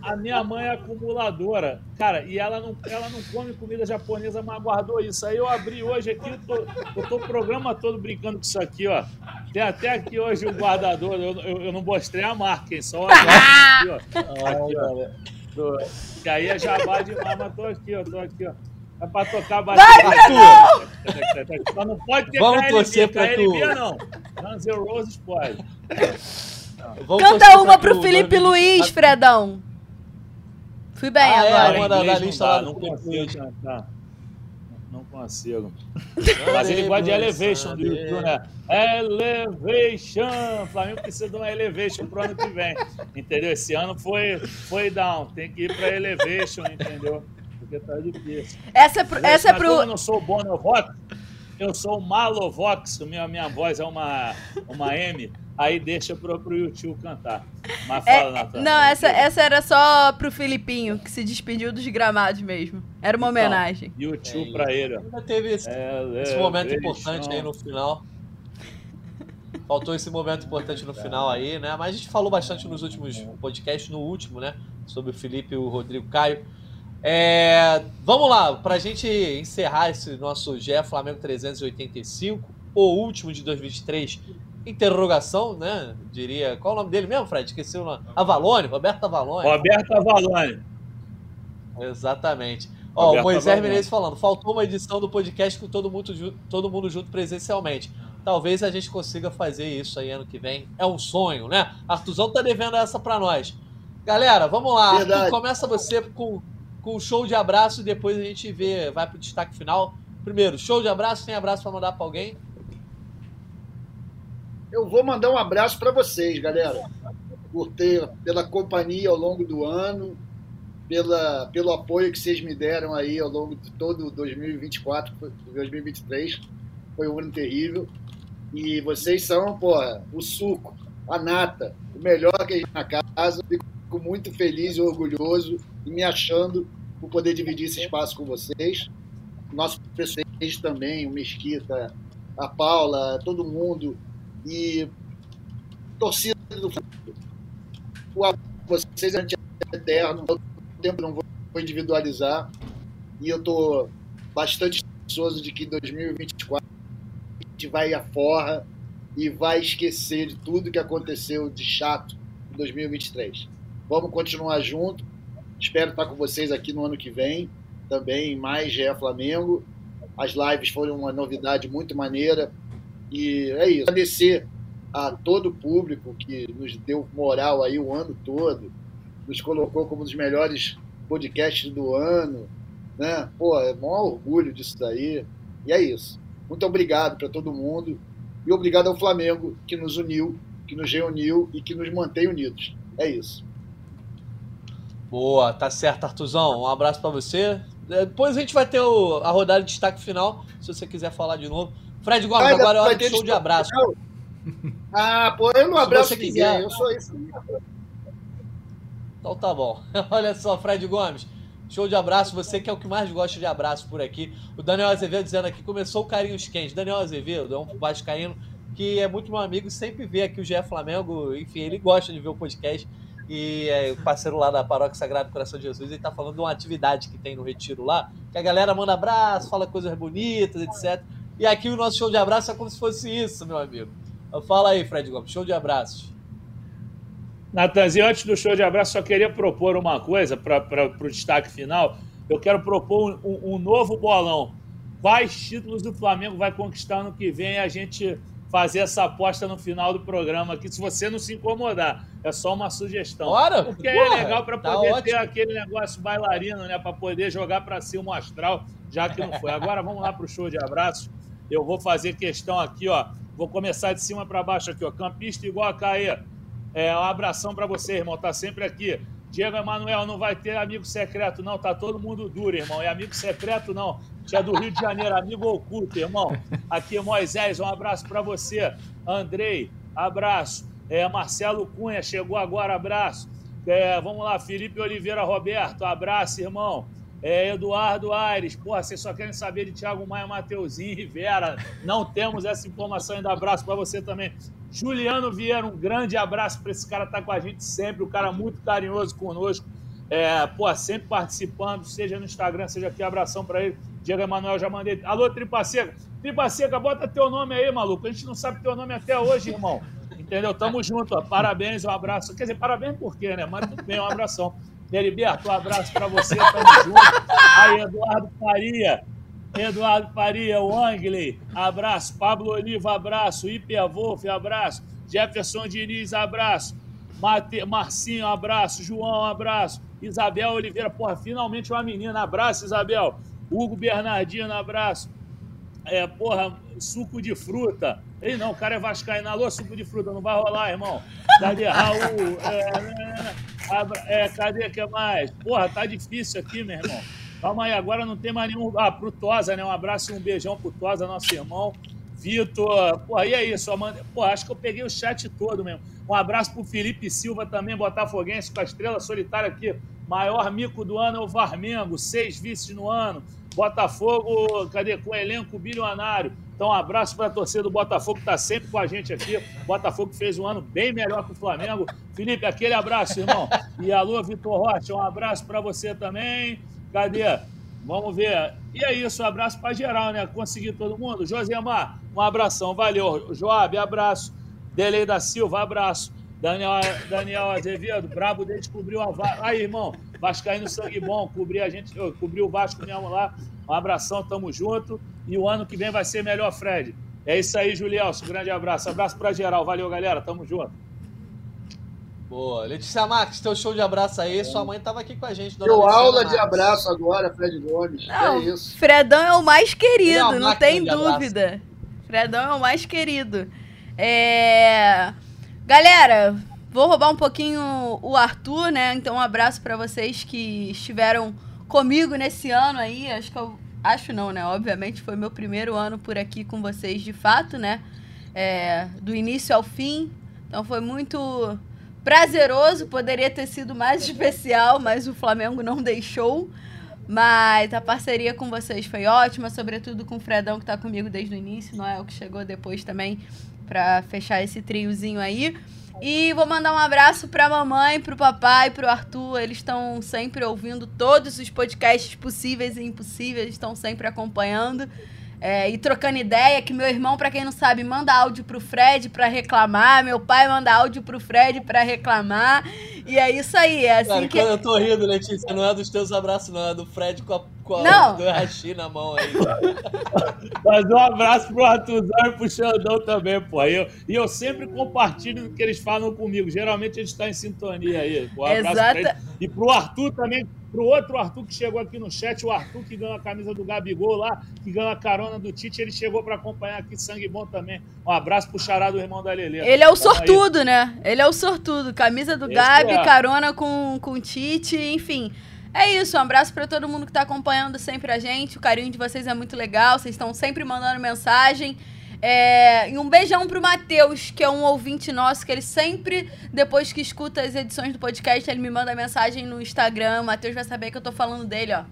A minha mãe é acumuladora. Cara, e ela não, ela não come comida japonesa, mas guardou isso. Aí eu abri hoje aqui, eu tô, eu tô o programa todo brincando com isso aqui, ó. Tem até aqui hoje o guardador, eu, eu, eu não mostrei a marca, hein? Só aqui, ó. Aqui, ó. Que aí é jabá demais, mas tô aqui, ó. Tô aqui, ó. É pra tocar bastante. Só não pode ter Vamos KLB, torcer pra KLB, tu. não. Guns N' Roses pode. Canta uma pro Felipe Luiz, Fredão. Fui bem ah, agora. É, uma da, da lista lá, não consigo cantar. Mas ele gosta de Elevation do YouTube, né? Elevation! Flamengo precisa de uma Elevation pro ano que vem. Entendeu? Esse ano foi, foi down. Tem que ir pra Elevation, entendeu? Porque tá difícil. Essa é pro. Essa é pro... eu não sou o Bono Vox, eu sou o Malovox, minha, minha voz é uma, uma M aí deixa pro, pro YouTube cantar. Mas é, fala, é, Natan. Não, essa, essa era só pro Filipinho, que se despediu dos gramados mesmo. Era uma então, homenagem. YouTube é, pra ele. Ainda teve esse, é, esse momento importante aí no final. Faltou esse momento importante no final aí, né? Mas a gente falou bastante nos últimos podcasts, no último, né? Sobre o Felipe e o Rodrigo Caio. É, vamos lá, para a gente encerrar esse nosso GE Flamengo 385, o último de 2023, interrogação, né? Diria. Qual o nome dele mesmo, Fred? Esqueci o nome. Avalone, Roberto Avalone. Roberto Avalone. Exatamente. Ó, o Moisés Avalone. Menezes falando, faltou uma edição do podcast com todo mundo, todo mundo junto presencialmente. Talvez a gente consiga fazer isso aí ano que vem. É um sonho, né? Artuzão tá devendo essa para nós. Galera, vamos lá. Arthur, começa você com, com o show de abraço e depois a gente vê, vai pro destaque final. Primeiro, show de abraço, tem abraço para mandar para alguém? Eu vou mandar um abraço para vocês, galera, por ter, pela companhia ao longo do ano, pela, pelo apoio que vocês me deram aí ao longo de todo 2024, 2023. Foi um ano terrível. E vocês são, porra, o suco, a nata, o melhor que a gente na casa. Fico muito feliz e orgulhoso e me achando por poder dividir esse espaço com vocês. Nosso presidente também, o Mesquita, a Paula, todo mundo e torcida do Flamengo. Vocês é eterno, o tempo não vou individualizar. E eu estou bastante ansioso de que em 2024 a gente vai à forra e vai esquecer de tudo que aconteceu de chato em 2023. Vamos continuar junto. Espero estar com vocês aqui no ano que vem, também mais GE Flamengo. As lives foram uma novidade muito maneira. E é isso. Agradecer a todo o público que nos deu moral aí o ano todo, nos colocou como um dos melhores podcasts do ano. Né? Pô, é um orgulho disso daí. E é isso. Muito obrigado para todo mundo. E obrigado ao Flamengo, que nos uniu, que nos reuniu e que nos mantém unidos. É isso. Boa, tá certo, Artuzão. Um abraço para você. Depois a gente vai ter o, a rodada de destaque final, se você quiser falar de novo. Fred Gomes, ah, agora é hora de show de abraço. Ah, pô, eu não abraço ninguém, quiser. eu sou isso. Então tá bom. Olha só, Fred Gomes. Show de abraço, você que é o que mais gosta de abraço por aqui. O Daniel Azevedo dizendo aqui, começou o carinhos quentes. Daniel Azevedo é um vascaíno que é muito meu amigo sempre vê aqui o GE Flamengo. Enfim, ele gosta de ver o podcast. E é o parceiro lá da Paróquia Sagrado Coração de Jesus, ele tá falando de uma atividade que tem no Retiro lá, que a galera manda abraço, fala coisas bonitas, etc. E aqui o nosso show de abraço é como se fosse isso, meu amigo. Fala aí, Fred Gomes, show de abraços. Natanzinho, antes do show de abraço, só queria propor uma coisa para o destaque final. Eu quero propor um, um, novo bolão. Quais títulos o Flamengo vai conquistar no que vem? A gente fazer essa aposta no final do programa aqui, se você não se incomodar. É só uma sugestão. Bora! Porque é porra, é legal para tá poder ter aquele negócio bailarino, né? Para poder jogar para cima o astral, já que não foi. Agora vamos lá para o show de abraços. Eu vou fazer questão aqui, ó. Vou começar de cima para baixo aqui, ó. Campista igual a Caê. É, um abração para você, irmão. Tá sempre aqui. Diego Emanuel, não vai ter amigo secreto, não. Tá todo mundo duro, irmão. É amigo secreto, não. É do Rio de Janeiro, amigo oculto, irmão. Aqui, Moisés, um abraço para você. Andrei, abraço. É, Marcelo Cunha, chegou agora, abraço. É, vamos lá, Felipe Oliveira Roberto, abraço, irmão. É, Eduardo Aires, porra, vocês só querem saber de Thiago Maia, Mateuzinho e Vera. Não temos essa informação ainda. Abraço para você também. Juliano Vieira, um grande abraço para esse cara tá com a gente sempre, um cara muito carinhoso conosco. É, pô, sempre participando, seja no Instagram, seja aqui, abração para ele. Diego Emanuel, já mandei. Alô, Tripa Seca. Tripa Seca, bota teu nome aí, maluco. A gente não sabe teu nome até hoje, irmão. Entendeu? Tamo junto, ó. Parabéns, um abraço. Quer dizer, parabéns por quê, né? Mas tudo bem, um abração. Heriberto, um abraço para você, tamo junto. Aí, Eduardo Faria, Eduardo Faria, o Angley, abraço. Pablo Oliva, abraço. Hiper Wolf, abraço. Jefferson Diniz, abraço. Mate... Marcinho, abraço. João, abraço. Isabel Oliveira, porra, finalmente uma menina, abraço, Isabel. Hugo Bernardino, abraço. É, porra, suco de fruta. Ei, não, o cara é vascaíno. Alô, suco de fruta, não vai rolar, irmão. Cadê Raul? É, é, cadê que mais? Porra, tá difícil aqui, meu irmão. Calma aí, agora não tem mais nenhum. Ah, pro Tosa, né? Um abraço e um beijão pro Tosa, nosso irmão. Vitor, porra, e é isso, Amanda. Pô, acho que eu peguei o chat todo mesmo. Um abraço pro Felipe Silva também, Botafoguense, com a estrela solitária aqui. Maior mico do ano é o Varmengo, seis vices no ano. Botafogo, cadê? Com elenco bilionário. Então, um abraço para a torcida do Botafogo, que está sempre com a gente aqui. Botafogo fez um ano bem melhor que o Flamengo. Felipe, aquele abraço, irmão. E alô, Vitor Rocha, um abraço para você também. Cadê? Vamos ver. E é isso, um abraço para geral, né? Conseguir todo mundo. Josemar, um abração, valeu. Joab, abraço. Delei da Silva, abraço. Daniel, Daniel Azevedo, brabo descobriu a vaga. Aí, irmão, Vascaíno sangue bom, cobrir a gente, cobriu o Vasco mesmo lá. Um abração, tamo junto. E o ano que vem vai ser melhor, Fred. É isso aí, Julielso. Grande abraço. Abraço pra geral. Valeu, galera. Tamo junto. Boa. Letícia Marques, teu show de abraço aí. Sua mãe tava aqui com a gente. Deu aula Marques. de abraço agora, Fred Gomes. Não, é isso. Fredão é o mais querido, não tem dúvida. Fredão é o mais querido. É... Galera, vou roubar um pouquinho o Arthur, né? Então, um abraço para vocês que estiveram comigo nesse ano aí. Acho que eu. Acho não, né? Obviamente foi meu primeiro ano por aqui com vocês de fato, né? É, do início ao fim. Então foi muito prazeroso. Poderia ter sido mais especial, mas o Flamengo não deixou. Mas a parceria com vocês foi ótima, sobretudo com o Fredão que está comigo desde o início, Noel que chegou depois também para fechar esse triozinho aí. E vou mandar um abraço pra mamãe, pro papai, pro Arthur. Eles estão sempre ouvindo todos os podcasts possíveis e impossíveis, estão sempre acompanhando. é, ir trocando ideia, que meu irmão, para quem não sabe, manda áudio pro Fred para reclamar, meu pai manda áudio pro Fred para reclamar. E é isso aí, é assim Cara, que... eu tô rindo, Letícia, não é dos teus abraços, não, é do Fred com a, com a não. do Hashi na mão aí. Mas um abraço pro Arthurzão e pro Xandão também, pô. E eu, e eu sempre compartilho o que eles falam comigo. Geralmente eles estão em sintonia aí. Um abraço Exata... pra eles. E pro Arthur também, Pro outro Arthur que chegou aqui no chat, o Arthur que ganhou a camisa do Gabigol lá, que ganhou a carona do Tite, ele chegou para acompanhar aqui, sangue bom também. Um abraço pro chará do irmão da Lelê. Ele é o sortudo, né? Ele é o sortudo. Camisa do Esse Gabi, é. Carona com, com o Tite, enfim. É isso, um abraço para todo mundo que tá acompanhando sempre a gente. O carinho de vocês é muito legal, vocês estão sempre mandando mensagem. É, e um beijão pro Matheus, que é um ouvinte nosso, que ele sempre, depois que escuta as edições do podcast, ele me manda mensagem no Instagram. O Matheus vai saber que eu tô falando dele, ó.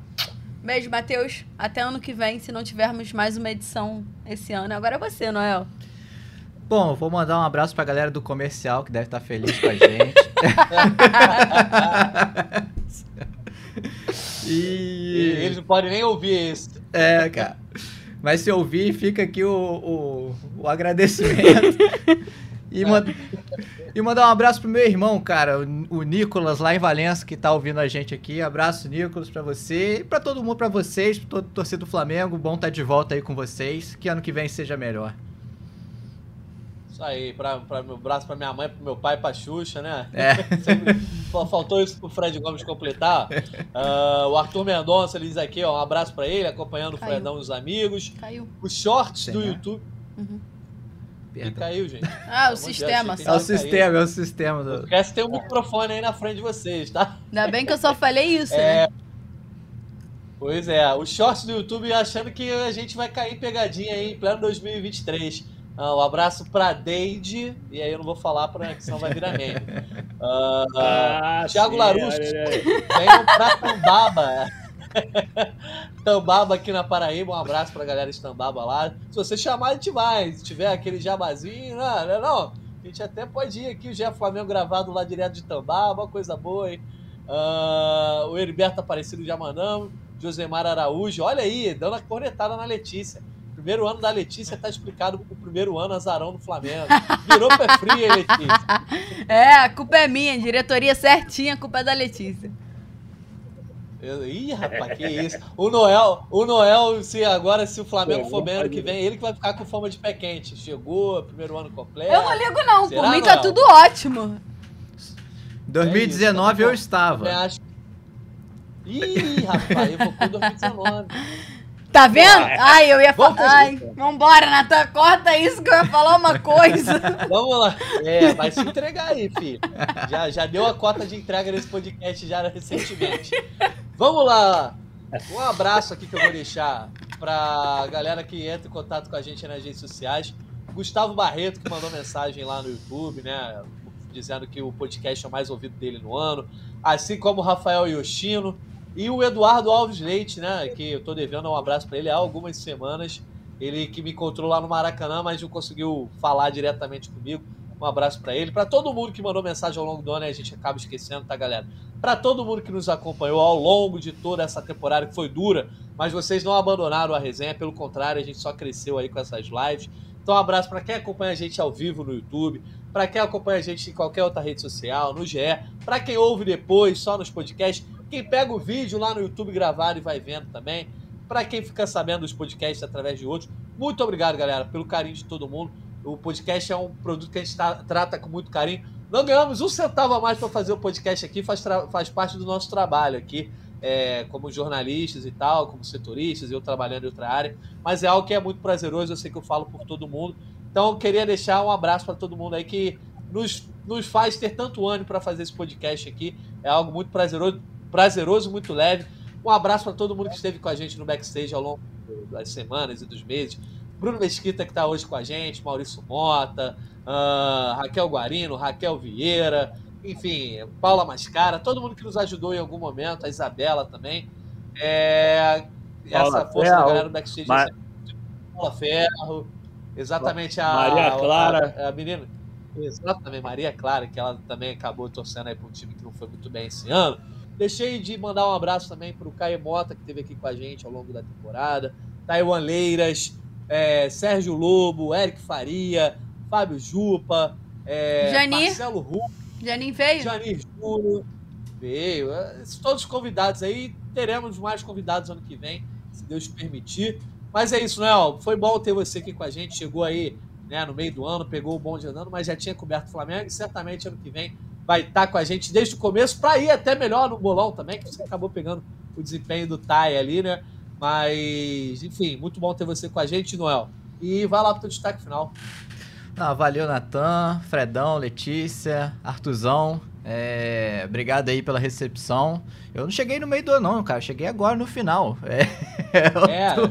Beijo, Matheus. Até ano que vem, se não tivermos mais uma edição esse ano. Agora é você, Noel. Bom, vou mandar um abraço pra galera do comercial, que deve estar feliz com a gente. e... Eles não podem nem ouvir isso. É, cara. Mas se ouvir, fica aqui o, o, o agradecimento. e, manda, e mandar um abraço pro meu irmão, cara, o, o Nicolas, lá em Valença, que tá ouvindo a gente aqui. Abraço, Nicolas, pra você e pra todo mundo, pra vocês, pra todo torcedor do Flamengo. Bom estar tá de volta aí com vocês. Que ano que vem seja melhor. Isso aí, pra, pra meu braço pra minha mãe, pro meu pai, pra Xuxa, né? É. Faltou isso pro Fred Gomes completar. Uh, o Arthur Mendonça, ele diz aqui, ó, um abraço pra ele, acompanhando caiu. o Fredão e os amigos. Caiu. Os shorts do YouTube. Uhum. E caiu, gente. Ah, o sistema. é o sistema, é o sistema. Do... Esquece tem um microfone aí na frente de vocês, tá? Ainda bem que eu só falei isso, é... né? Pois é, os shorts do YouTube achando que a gente vai cair pegadinha aí em pleno 2023. Uh, um abraço pra Deide, e aí eu não vou falar, pra, que senão vai virar meme. Uh, ah, Thiago Larusso, venham pra Tambaba. Tambaba aqui na Paraíba, um abraço pra galera de Tambaba lá. Se você chamar, a gente vai. Se tiver aquele jabazinho, não, não, não. A gente até pode ir aqui, o Jeff Flamengo gravado lá direto de Tambaba, coisa boa, hein? Uh, o Heriberto Aparecido de Amanão, Josemar Araújo, olha aí, dando a cornetada na Letícia. Primeiro ano da Letícia tá explicado o primeiro ano azarão no Flamengo. Virou pé frio, hein, Letícia? É, a culpa é minha, diretoria certinha, a culpa é da Letícia. Ih, rapaz, que isso. O Noel, o Noel, se agora, se o Flamengo for bem ano que vem, ele que vai ficar com fome de pé quente. Chegou, primeiro ano completo. Eu não ligo, não. Será, Por mim tá tudo ótimo. 2019 é isso, eu estava. Acho... Ih, rapaz, evocou 2019. Tá vendo? Ai, eu ia falar. Ai, vambora, Natan, corta isso que eu ia falar uma coisa. Vamos lá. É, vai se entregar aí, filho. Já, já deu a cota de entrega nesse podcast já recentemente. Vamos lá. Um abraço aqui que eu vou deixar pra galera que entra em contato com a gente nas redes sociais. Gustavo Barreto, que mandou mensagem lá no YouTube, né? Dizendo que o podcast é o mais ouvido dele no ano. Assim como o Rafael Yoshino. E o Eduardo Alves Leite, né? Que eu tô devendo um abraço para ele há algumas semanas. Ele que me encontrou lá no Maracanã, mas não conseguiu falar diretamente comigo. Um abraço para ele, para todo mundo que mandou mensagem ao longo do ano, a gente acaba esquecendo, tá, galera? Para todo mundo que nos acompanhou ao longo de toda essa temporada que foi dura, mas vocês não abandonaram a resenha, pelo contrário, a gente só cresceu aí com essas lives. Então, um abraço para quem acompanha a gente ao vivo no YouTube, para quem acompanha a gente em qualquer outra rede social, no GE, para quem ouve depois, só nos podcasts. Quem pega o vídeo lá no YouTube gravado e vai vendo também. Para quem fica sabendo dos podcasts através de outros, muito obrigado, galera, pelo carinho de todo mundo. O podcast é um produto que a gente tá, trata com muito carinho. Não ganhamos um centavo a mais para fazer o podcast aqui, faz, faz parte do nosso trabalho aqui, é, como jornalistas e tal, como setoristas, eu trabalhando em outra área. Mas é algo que é muito prazeroso, eu sei que eu falo por todo mundo. Então, eu queria deixar um abraço para todo mundo aí que nos, nos faz ter tanto ânimo para fazer esse podcast aqui. É algo muito prazeroso prazeroso, muito leve. Um abraço para todo mundo que esteve com a gente no backstage ao longo das semanas e dos meses. Bruno Mesquita, que está hoje com a gente, Maurício Mota, uh, Raquel Guarino, Raquel Vieira, enfim, Paula Mascara, todo mundo que nos ajudou em algum momento, a Isabela também. É, essa força Ferro, da galera do backstage. Mar... Paula Ferro, exatamente a. Maria Clara. A, a, a menina. Exatamente, Maria Clara, que ela também acabou torcendo aí para um time que não foi muito bem esse ano. Deixei de mandar um abraço também para o Caio Mota, que esteve aqui com a gente ao longo da temporada. Taiwan Leiras, é, Sérgio Lobo, Eric Faria, Fábio Jupa, é, Marcelo Ru. Janin veio? Janin Júnior veio. Todos os convidados aí. Teremos mais convidados ano que vem, se Deus permitir. Mas é isso, Noel. Foi bom ter você aqui com a gente. Chegou aí né, no meio do ano, pegou o bonde andando, mas já tinha coberto o Flamengo e certamente ano que vem vai estar com a gente desde o começo para ir até melhor no bolão também, que você acabou pegando o desempenho do Tai ali, né? Mas, enfim, muito bom ter você com a gente, Noel. E vai lá para o destaque final. Ah, valeu, Natan, Fredão, Letícia, Artuzão. É, obrigado aí pela recepção. Eu não cheguei no meio do ano, não, cara. Eu cheguei agora no final. É, eu, é. Tô,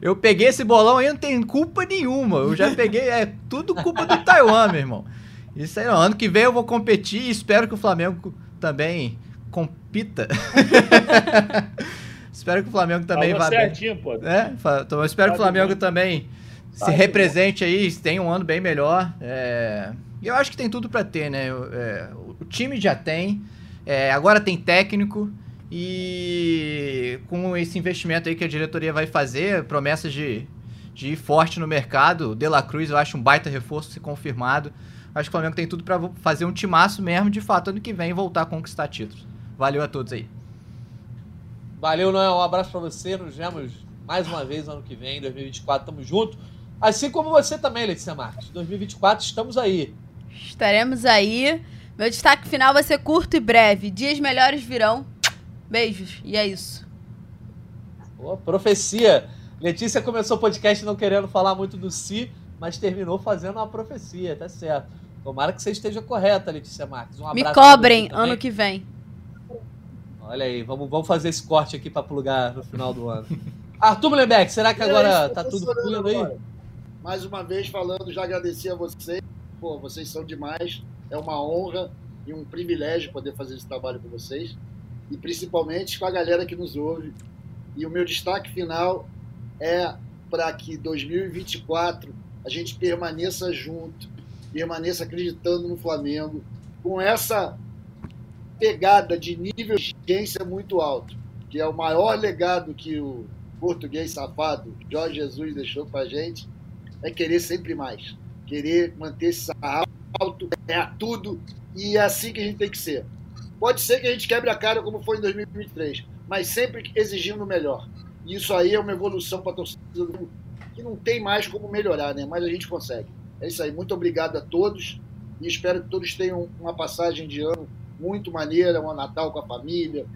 eu, peguei esse bolão aí, não tem culpa nenhuma. Eu já peguei, é tudo culpa do Taiwan, meu irmão. Isso aí, não. ano que vem eu vou competir e espero que o Flamengo também compita. espero que o Flamengo também vá certinho, bem. pô. É, então, eu espero que o Flamengo também se tá represente aí, tenha um ano bem melhor. É... Eu acho que tem tudo para ter, né? É, o time já tem, é, agora tem técnico e com esse investimento aí que a diretoria vai fazer, promessas de, de ir forte no mercado, o De La Cruz eu acho um baita reforço se confirmado. Acho que o Flamengo tem tudo para fazer um timaço mesmo, de fato, ano que vem e voltar a conquistar títulos. Valeu a todos aí. Valeu, Noel. Um abraço para você. Nos vemos mais uma vez ano que vem, 2024. Tamo junto. Assim como você também, Letícia Marques. 2024 estamos aí. Estaremos aí. Meu destaque final vai ser curto e breve. Dias melhores virão. Beijos. E é isso. Boa, profecia. Letícia começou o podcast não querendo falar muito do si, mas terminou fazendo uma profecia, tá certo. Tomara que você esteja correta, Letícia Marques. Um Me cobrem ano que vem. Olha aí, vamos, vamos fazer esse corte aqui para plugar no final do ano. Arthur Mullenbeck, será que agora tá tudo fluindo aí? mais uma vez falando, já agradecer a vocês. Pô, vocês são demais. É uma honra e um privilégio poder fazer esse trabalho com vocês. E principalmente com a galera que nos ouve. E o meu destaque final é para que 2024 a gente permaneça junto, permaneça acreditando no Flamengo, com essa pegada de nível de exigência muito alto, que é o maior legado que o português safado Jorge Jesus deixou para a gente é querer sempre mais. Querer manter esse alto, é tudo, e é assim que a gente tem que ser. Pode ser que a gente quebre a cara como foi em 2023, mas sempre exigindo o melhor. E isso aí é uma evolução para a torcida que não tem mais como melhorar, né? mas a gente consegue. É isso aí. Muito obrigado a todos e espero que todos tenham uma passagem de ano muito maneira, um Natal com a família.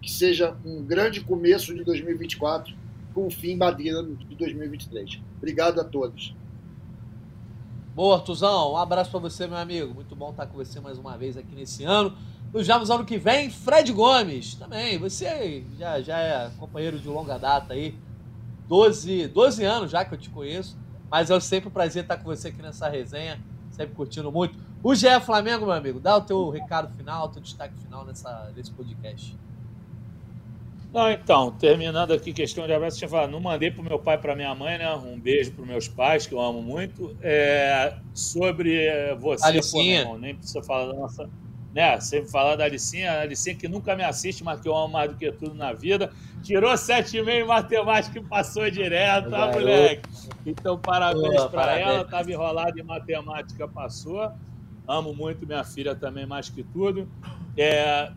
Que seja um grande começo de 2024 com o fim badeiro de 2023. Obrigado a todos. Boa, Artuzão. Um abraço para você, meu amigo. Muito bom estar com você mais uma vez aqui nesse ano. Nos vemos ano que vem. Fred Gomes, também. Você já, já é companheiro de longa data aí. 12, 12 anos já que eu te conheço. Mas é sempre um prazer estar com você aqui nessa resenha. Sempre curtindo muito. O GE Flamengo, meu amigo, dá o teu recado final, o teu destaque final nessa, nesse podcast. Não, então, terminando aqui questão de abraço, tinha falado, não mandei para meu pai e para minha mãe, né? Um beijo para meus pais, que eu amo muito. É, sobre você, Alicinha. pô, irmão, nem precisa falar da nossa. Né? Sempre falar da Alicinha, a Alicinha que nunca me assiste, mas que eu amo mais do que tudo na vida. Tirou 7,5 em matemática e passou direto, tá, moleque? Então, parabéns para ela, estava enrolada em matemática, passou. Amo muito minha filha também, mais que tudo. É,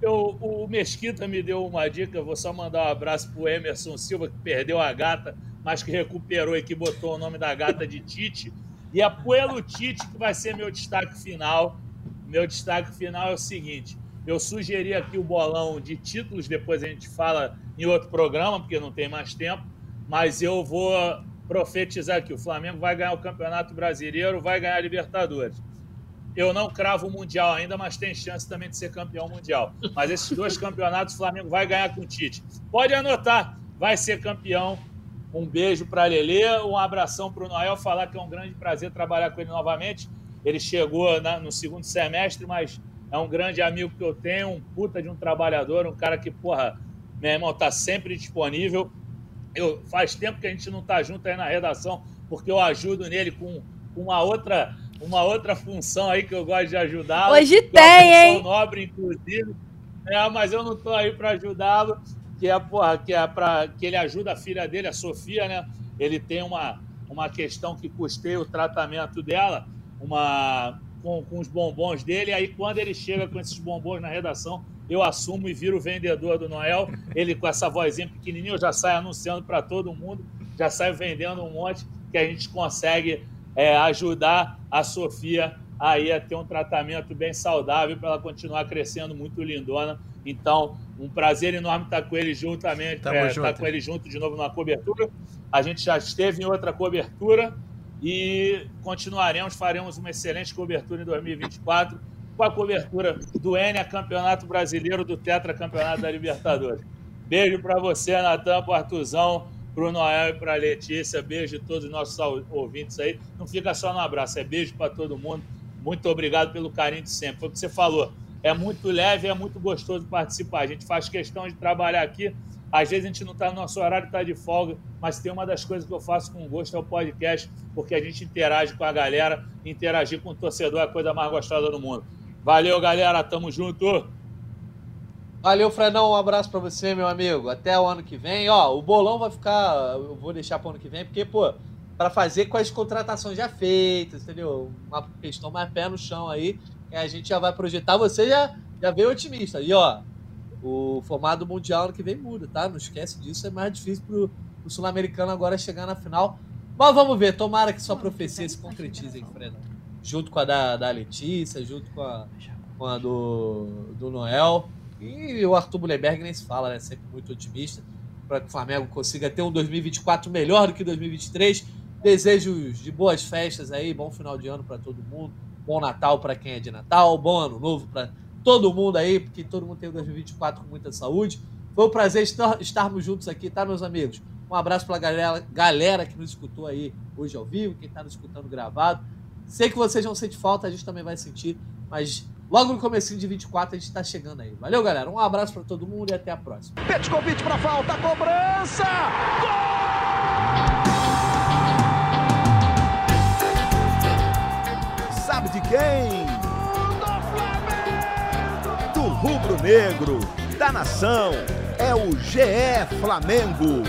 eu, o Mesquita me deu uma dica, vou só mandar um abraço pro Emerson Silva, que perdeu a gata, mas que recuperou e que botou o nome da gata de Tite. E é pelo Tite que vai ser meu destaque final. Meu destaque final é o seguinte: eu sugeri aqui o bolão de títulos, depois a gente fala em outro programa, porque não tem mais tempo, mas eu vou profetizar que o Flamengo vai ganhar o Campeonato Brasileiro, vai ganhar a Libertadores. Eu não cravo o Mundial ainda, mas tem chance também de ser campeão mundial. Mas esses dois campeonatos o Flamengo vai ganhar com o Tite. Pode anotar, vai ser campeão. Um beijo para a Lelê, um abração para o Noel, falar que é um grande prazer trabalhar com ele novamente. Ele chegou na, no segundo semestre, mas é um grande amigo que eu tenho, um puta de um trabalhador, um cara que, porra, meu irmão, tá sempre disponível. Eu, faz tempo que a gente não tá junto aí na redação, porque eu ajudo nele com, com uma outra uma outra função aí que eu gosto de ajudá-lo. Hoje tem, hein? nobre, inclusive. É, mas eu não estou aí para ajudá-lo. que é, porra, que é para que ele ajuda a filha dele, a Sofia, né? Ele tem uma, uma questão que custeia o tratamento dela, uma com, com os bombons dele, e aí quando ele chega com esses bombons na redação, eu assumo e viro o vendedor do Noel. Ele com essa vozinha pequenininha, eu já saio anunciando para todo mundo, já saio vendendo um monte que a gente consegue é, ajudar a Sofia aí a ter um tratamento bem saudável para ela continuar crescendo muito lindona. Então, um prazer enorme estar com ele juntamente, é, junto. estar com ele junto de novo numa cobertura. A gente já esteve em outra cobertura e continuaremos, faremos uma excelente cobertura em 2024 com a cobertura do Enia Campeonato Brasileiro, do Tetra Campeonato da Libertadores. Beijo para você, Natan, para Artuzão, para o Noel e para a Letícia. Beijo a todos os nossos ouvintes aí. Não fica só no abraço, é beijo para todo mundo. Muito obrigado pelo carinho de sempre. Foi o que você falou. É muito leve, é muito gostoso participar. A gente faz questão de trabalhar aqui. Às vezes a gente não está no nosso horário, está de folga, mas tem uma das coisas que eu faço com gosto é o podcast, porque a gente interage com a galera, interagir com o torcedor é a coisa mais gostosa do mundo. Valeu, galera. Tamo junto. Valeu, Fredão. Um abraço para você, meu amigo. Até o ano que vem. Ó, o bolão vai ficar. Eu vou deixar para o ano que vem, porque, pô, para fazer com as contratações já feitas, entendeu? Uma questão mais pé no chão aí. E a gente já vai projetar. Você já, já veio otimista. E, ó, o formato mundial ano que vem muda, tá? Não esquece disso. É mais difícil pro, pro sul-americano agora chegar na final. Mas vamos ver. Tomara que sua profecia se concretize, hein, Fredão junto com a da, da Letícia, junto com a, com a do, do Noel. E o Arthur Mullenberg nem se fala, né? Sempre muito otimista para que o Flamengo consiga ter um 2024 melhor do que 2023. Desejos de boas festas aí, bom final de ano para todo mundo, bom Natal para quem é de Natal, bom ano novo para todo mundo aí, porque todo mundo tem um 2024 com muita saúde. Foi um prazer estarmos juntos aqui, tá, meus amigos? Um abraço para a galera, galera que nos escutou aí hoje ao vivo, quem está nos escutando gravado. Sei que vocês vão sentir falta, a gente também vai sentir, mas logo no comecinho de 24 a gente tá chegando aí. Valeu, galera. Um abraço para todo mundo e até a próxima. convite para falta, cobrança! Gol! Sabe de quem? Do Flamengo! Do rubro-negro, da nação, é o GE Flamengo.